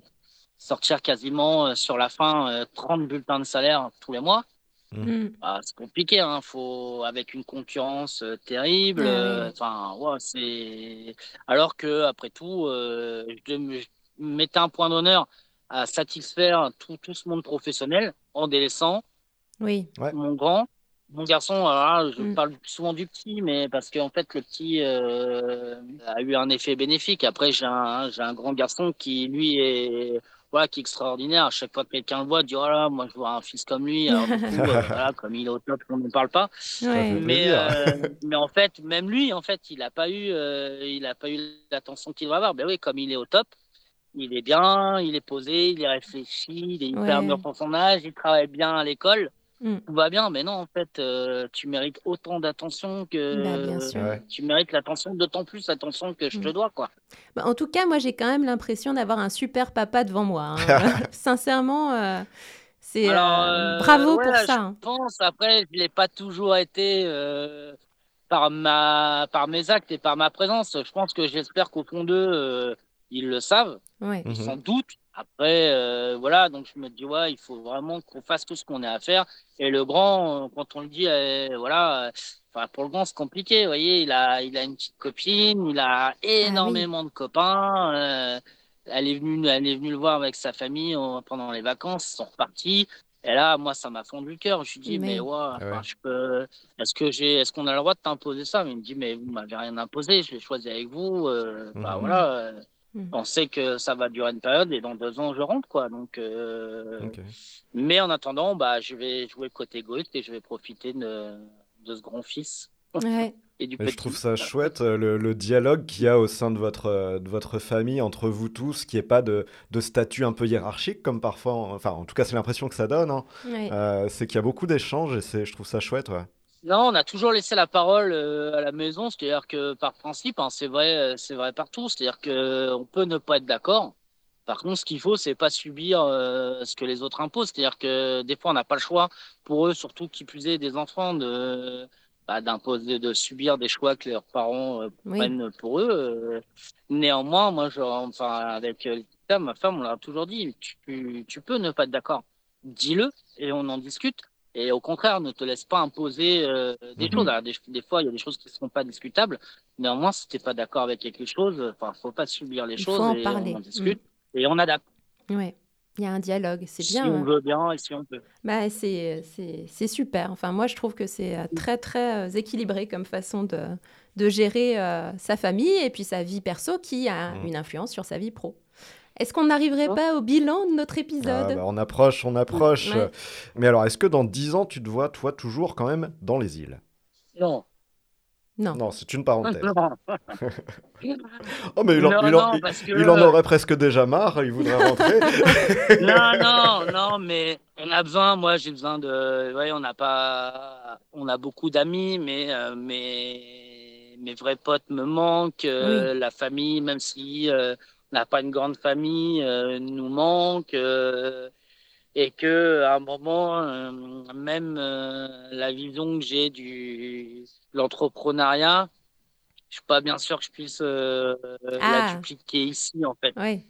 sortir quasiment euh, sur la fin euh, 30 bulletins de salaire tous les mois, Mm. bah, c'est compliqué, hein. Faut avec une concurrence euh, terrible. Ah euh. Enfin, ouais, c'est. Alors que après tout, euh, je, me- je mettais un point d'honneur à satisfaire tout, tout ce monde professionnel en délaissant Oui, mon grand, mon garçon. Alors là, je Mm. parle souvent du petit, mais parce qu'en fait, le petit euh, a eu un effet bénéfique. Après, j'ai un, j'ai un grand garçon qui lui est voilà, qui est extraordinaire. À chaque fois que quelqu'un le voit, il dit oh là, moi je vois un fils comme lui. Alors, du coup, euh, voilà, comme il est au top, on n'en parle pas. ouais. Mais, euh, mais en fait, même lui, en fait, il n'a pas eu, euh, il a pas eu l'attention qu'il doit avoir. Ben oui, comme il est au top, il est bien, il est posé, il est réfléchi, il est hyper Ouais. mûr pour son âge, il travaille bien à l'école. Mm. Tout va bien, mais non, en fait, euh, tu mérites autant d'attention que. Bah, bien sûr. Ouais. Tu mérites l'attention, d'autant plus l'attention que je te Mm. dois, quoi. Bah, en tout cas, moi, j'ai quand même l'impression d'avoir un super papa devant moi. hein. Sincèrement, euh, c'est euh, euh, bravo ouais, pour je ça. hein. pense. Après, je l'ai pas toujours été euh, par ma, par mes actes et par ma présence. Je pense que j'espère qu'au fond d'eux, euh, ils le savent, Ouais. Mhm. sans doute. Après, euh, voilà, donc je me dis ouais, il faut vraiment qu'on fasse tout ce qu'on a à faire. Et le grand, euh, quand on le dit, euh, voilà, euh, enfin pour le grand c'est compliqué. Vous voyez, il a, il a une petite copine, il a énormément de copains. euh, elle est venue, elle est venue le voir avec sa famille pendant les vacances, ils sont repartis. Et là, moi, ça m'a fondu le cœur. Je lui dis, Mais- mais, ouais, enfin, ouais. je peux, est-ce que j'ai, est-ce qu'on a le droit de t'imposer ça? Mais il me dit, mais vous m'avez rien imposé, je l'ai choisi avec vous. Euh, enfin, Mhm. voilà. Mhm. On sait que ça va durer une période et dans deux ans, je rentre, quoi. Donc, euh, mais en attendant, bah, je vais jouer le côté égoïste et je vais profiter de, de ce grand-fils Ouais. et du je trouve ça chouette, euh, le, le dialogue qu'il y a au sein de votre, euh, de votre famille, entre vous tous, qui est pas de, de statut un peu hiérarchique, comme parfois, enfin, en tout cas, c'est l'impression que ça donne. hein. Ouais. Euh, c'est qu'il y a beaucoup d'échanges et c'est, je trouve ça chouette, ouais. Non, on a toujours laissé la parole euh, à la maison, c'est-à-dire que par principe, hein, c'est vrai, euh, c'est vrai partout, c'est-à-dire que on peut ne pas être d'accord. Par contre, ce qu'il faut, c'est pas subir euh, ce que les autres imposent, c'est-à-dire que des fois, on n'a pas le choix pour eux, surtout qui plus est des enfants, de bah, d'imposer, de subir des choix que leurs parents euh, Oui. prennent pour eux. euh. Néanmoins, moi, je, enfin, avec euh, ma femme, on l'a toujours dit, tu, tu peux ne pas être d'accord, dis-le et on en discute. Et au contraire, ne te laisse pas imposer euh, des Mhm. choses. Alors, des, des fois, il y a des choses qui ne seront pas discutables. Néanmoins, si t'es pas d'accord avec quelque chose, enfin, faut pas subir les Il faut choses en et parler. on en discute et on adapte. Ouais. Il y a un dialogue, c'est Si bien. on hein. veut bien et si on peut. Bah, c'est, c'est, c'est super. Enfin, moi, je trouve que c'est euh, très, très euh, équilibré comme façon de, de gérer euh, sa famille et puis sa vie perso qui a Mhm. une influence sur sa vie pro. Est-ce qu'on n'arriverait pas au bilan de notre Ah, épisode bah, on approche, on approche. Ouais. Mais alors, est-ce que dans 10 ans, tu te vois, toi, toujours quand même dans les îles? Non. Non. Non, c'est une parenthèse. Non, Oh, mais il en, Non, il en- non, il- en aurait presque déjà marre, il voudrait rentrer. non, non, non, mais on a besoin. Moi, j'ai besoin de. Ouais, on n'a pas. On a beaucoup d'amis, mais euh, mes mes vrais potes me manquent. euh, La famille, même si euh, n'a pas une grande famille, euh, nous manque. euh, et que à un moment, euh, même euh, la vision que j'ai du l'entrepreneuriat, je suis pas bien sûr que je puisse euh, Ah. la dupliquer ici, en fait. Ouais.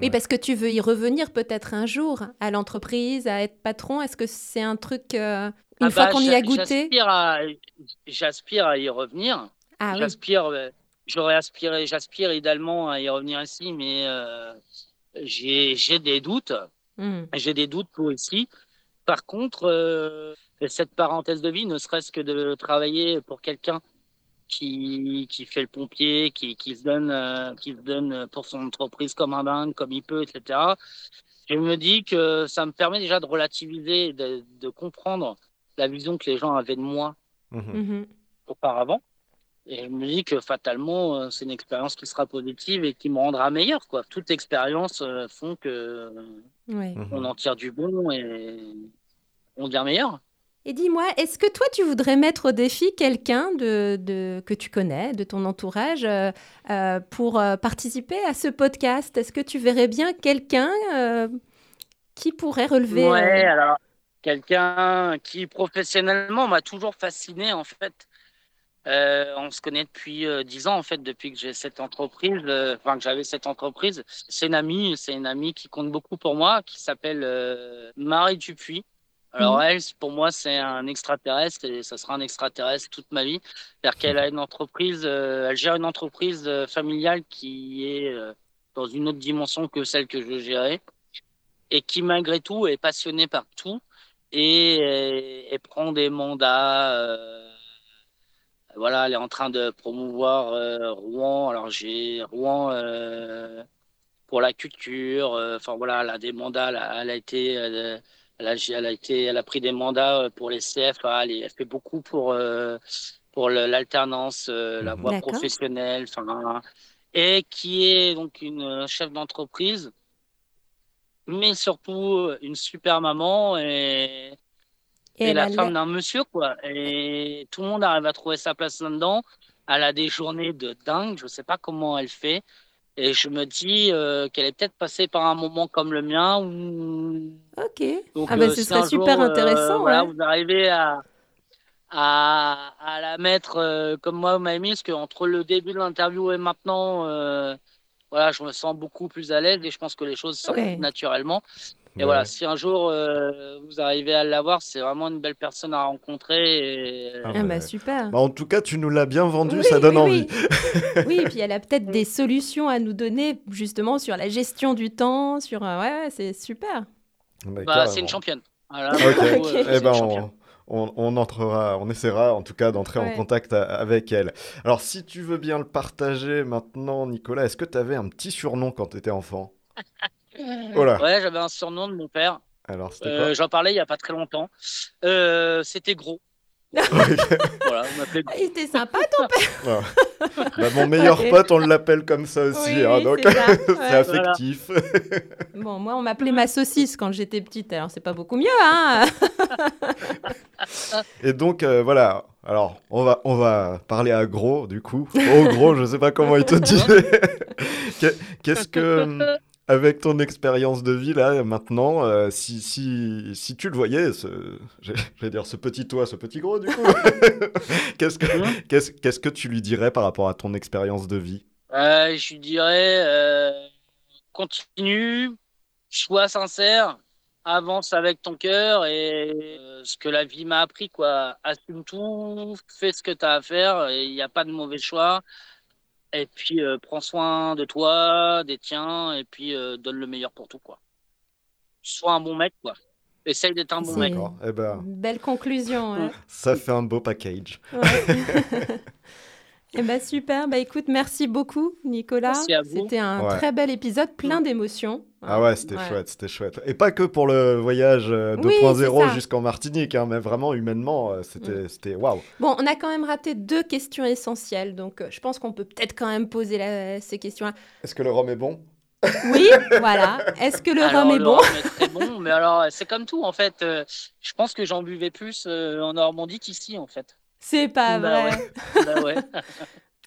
Oui, parce que tu veux y revenir peut-être un jour à l'entreprise, à être patron. Est-ce que c'est un truc, euh, une Ah fois bah, qu'on y a goûté? J'aspire à, y revenir. Ah oui, J'aspire, j'aurais aspiré, j'aspire idéalement à y revenir ici, mais euh, j'ai, j'ai des doutes. Hmm. J'ai des doutes pour ici. Par contre, euh, cette parenthèse de vie, ne serait-ce que de travailler pour quelqu'un qui, qui fait le pompier, qui, qui se donne, euh, qui se donne pour son entreprise comme un dingue, comme il peut, etc. Je me dis que ça me permet déjà de relativiser, de, de comprendre la vision que les gens avaient de moi Mhm. Mhm. auparavant. Et je me dis que fatalement, euh, c'est une expérience qui sera positive et qui me rendra meilleur. Quoi. Toute expérience euh, font que euh, Ouais. Mhm. on en tire du bon et on devient meilleur. Et dis-moi, est-ce que toi, tu voudrais mettre au défi quelqu'un de, de- que tu connais, de ton entourage, euh, pour euh, participer à ce podcast? Est-ce que tu verrais bien quelqu'un euh, qui pourrait relever euh, Ouais, alors quelqu'un qui professionnellement m'a toujours fasciné en fait. Euh, on se connaît depuis euh, dix ans en fait, depuis que j'ai cette entreprise, euh, enfin que j'avais cette entreprise. C'est une amie, c'est une amie qui compte beaucoup pour moi, qui s'appelle euh, Marie Dupuis. Alors Mhm. elle, pour moi, c'est un extraterrestre et ça sera un extraterrestre toute ma vie. C'est-à-dire qu'elle a une entreprise, euh, elle gère une entreprise euh, familiale qui est euh, dans une autre dimension que celle que je gérais et qui malgré tout est passionnée par tout et, et, et prend des mandats. Voilà, elle est en train de promouvoir euh, Rouen. Alors j'ai Rouen euh, pour la culture. euh, Enfin voilà, elle a des mandats. Elle a, elle a été, elle a, elle a été, elle a pris des mandats euh, pour les CFA. Elle, elle fait beaucoup pour euh, pour l'alternance, euh, la voie professionnelle. Et qui est donc une chef d'entreprise mais surtout une super maman et, Et la femme d'un monsieur, quoi. Et tout le monde arrive à trouver sa place là-dedans. Elle a des journées de dingue, je sais pas comment elle fait. Et je me dis euh, qu'elle est peut-être passée par un moment comme le mien où. Ok. Donc, ah bah, euh, ce serait super jour, euh, intéressant. voilà, ouais. vous arrivez à, à, à la mettre euh, comme moi, vous m'avez mis, parce qu'entre le début de l'interview et maintenant, euh, voilà, je me sens beaucoup plus à l'aise et je pense que les choses Ouais. font naturellement. Et Ouais. voilà, si un jour euh, vous arrivez à l'avoir, c'est vraiment une belle personne à rencontrer. Et... Ah Ah bah super. Bah, en tout cas, tu nous l'as bien vendu, Oui, ça donne oui, envie. Oui. Oui, et puis elle a peut-être des solutions à nous donner justement sur la gestion du temps, sur euh, ouais, ouais, c'est super. Bah, Bah, c'est une championne. Voilà, Ok. pour le coup, euh, Ok. c'est Eh une ben, championne. on, on, on entrera, on essaiera en tout cas d'entrer en contact a- avec elle. Alors, si tu veux bien le partager maintenant, Nicolas, est-ce que tu avais un petit surnom quand tu étais enfant? Oh là Ouais, j'avais un surnom de mon père. Alors, c'était Euh, J'en parlais il y a pas très longtemps. Euh, C'était gros. Voilà, on m'appelait Ah, il était sympa ton père. Bah, Mon meilleur pote, on l'appelle comme ça aussi, Oui, hein, donc c'est Ouais. affectif. Bon, moi on m'appelait ma saucisse quand j'étais petite, alors c'est pas beaucoup mieux, hein. Et donc, euh, voilà. Alors, on va, on va parler à gros, du coup. Au gros, je sais pas comment il te disait. Qu'est- Qu'est-ce que, avec ton expérience de vie, là, maintenant, euh, si, si, si tu le voyais, ce, vais dire ce petit toi, ce petit gros, du coup, qu'est-ce que, Mhm. qu'est-ce, qu'est-ce que tu lui dirais par rapport à ton expérience de vie? Euh, je lui dirais, euh, continue, sois sincère, avance avec ton cœur et ce que la vie m'a appris, quoi. Assume tout, fais ce que tu as à faire il n'y a pas de mauvais choix. Et puis, euh, prends soin de toi, des tiens, et puis euh, donne le meilleur pour tout, quoi. Sois un bon mec, quoi. Essaye d'être un bon mec. D'accord. Eh ben, Belle conclusion. hein. ça fait un beau package. Ouais. Eh ben super, bah écoute, merci beaucoup Nicolas. Merci à vous. C'était un Ouais. très bel épisode, plein d'émotions. Ah ouais, c'était Ouais. chouette, c'était chouette. Et pas que pour le voyage euh, Oui, 2.0 c'est ça. jusqu'en Martinique, hein, mais vraiment humainement, euh, c'était c'était waouh. Bon, on a quand même raté deux questions essentielles, donc euh, je pense qu'on peut peut-être quand même poser la- ces questions. Est-ce que le rhum est bon? Oui, voilà. Est-ce que le Alors, rhum est le bon? rhum est très bon, mais alors c'est comme tout en fait. euh, je pense que j'en buvais plus euh, en Normandie qu'ici en fait. C'est pas Bah vrai. Bah ouais.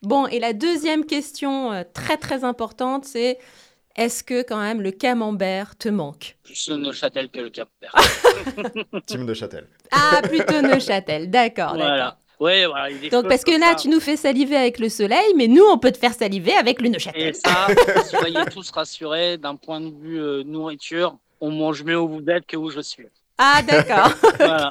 Bon, et la deuxième question euh, très très importante, c'est est-ce que quand même le camembert te manque? Plus le Neuchâtel que le Cap Vert. Team de Châtel. Ah, plutôt Neuchâtel, d'accord. d'accord. Voilà. Ouais, voilà. Donc parce que là, ça. tu nous fais saliver avec le soleil, mais nous, on peut te faire saliver avec le Et Neuchâtel. ça, soyez tous rassurés, d'un point de vue euh, nourriture, on mange mieux où vous êtes que où je suis. Ah, d'accord. Voilà.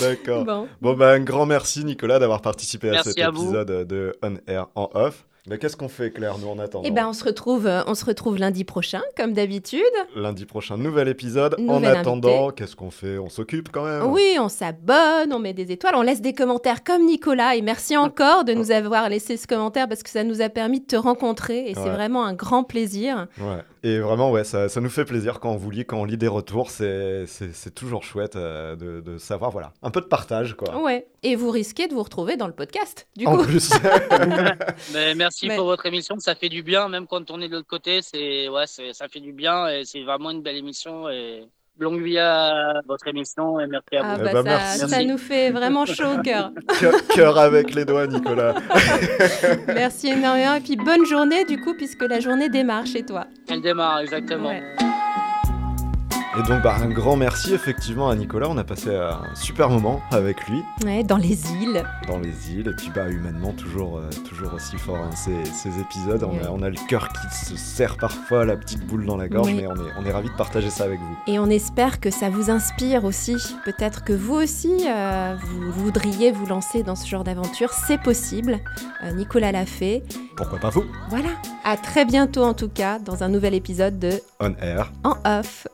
D'accord. bon. Bon, bah, un grand merci, Nicolas, d'avoir participé à cet à vous. épisode de On Air en off. Mais qu'est-ce qu'on fait, Claire, nous, en attendant Eh ben, on se retrouve, euh, on se retrouve lundi prochain, comme d'habitude. Lundi prochain, nouvel épisode. en attendant, qu'est-ce qu'on fait? On s'occupe quand même Oui, on s'abonne, on met des étoiles, on laisse des commentaires comme Nicolas. Et merci encore de nous avoir laissé ce commentaire parce que ça nous a permis de te rencontrer et c'est vraiment un grand plaisir. Ouais. Et vraiment, ouais, ça, ça nous fait plaisir quand on vous lit, quand on lit des retours. C'est c'est- c'est toujours chouette euh, de, de savoir, voilà, un peu de partage, quoi. Ouais. Et vous risquez de vous retrouver dans le podcast, du en coup. plus. Mais merci Mais- pour votre émission, ça fait du bien, même quand on est de l'autre côté, c'est ouais, c'est- ça fait du bien et c'est vraiment une belle émission. Et longue vie à votre émission et merci à Ah vous. Eh bah ben, ça, merci. ça Merci. nous fait vraiment chaud au cœur. Cœur- Cœur avec les doigts, Nicolas. Merci énormément. Et puis bonne journée du coup, puisque la journée démarre chez toi. Elle démarre exactement. Ouais. Et donc, bah, un grand merci effectivement à Nicolas. On a passé un super moment avec lui Ouais, dans les îles. dans les îles. Et puis, bah, humainement, toujours, euh, toujours aussi fort hein, ces, ces épisodes. On, a, on a le cœur qui se serre parfois, la petite boule dans la gorge, Oui. mais on est, on est ravis de partager ça avec vous. Et on espère que ça vous inspire aussi. Peut-être que vous aussi, euh, vous voudriez vous lancer dans ce genre d'aventure. C'est possible. Euh, Nicolas l'a fait. Pourquoi pas vous? Voilà. À très bientôt en tout cas dans un nouvel épisode de On air. En Off.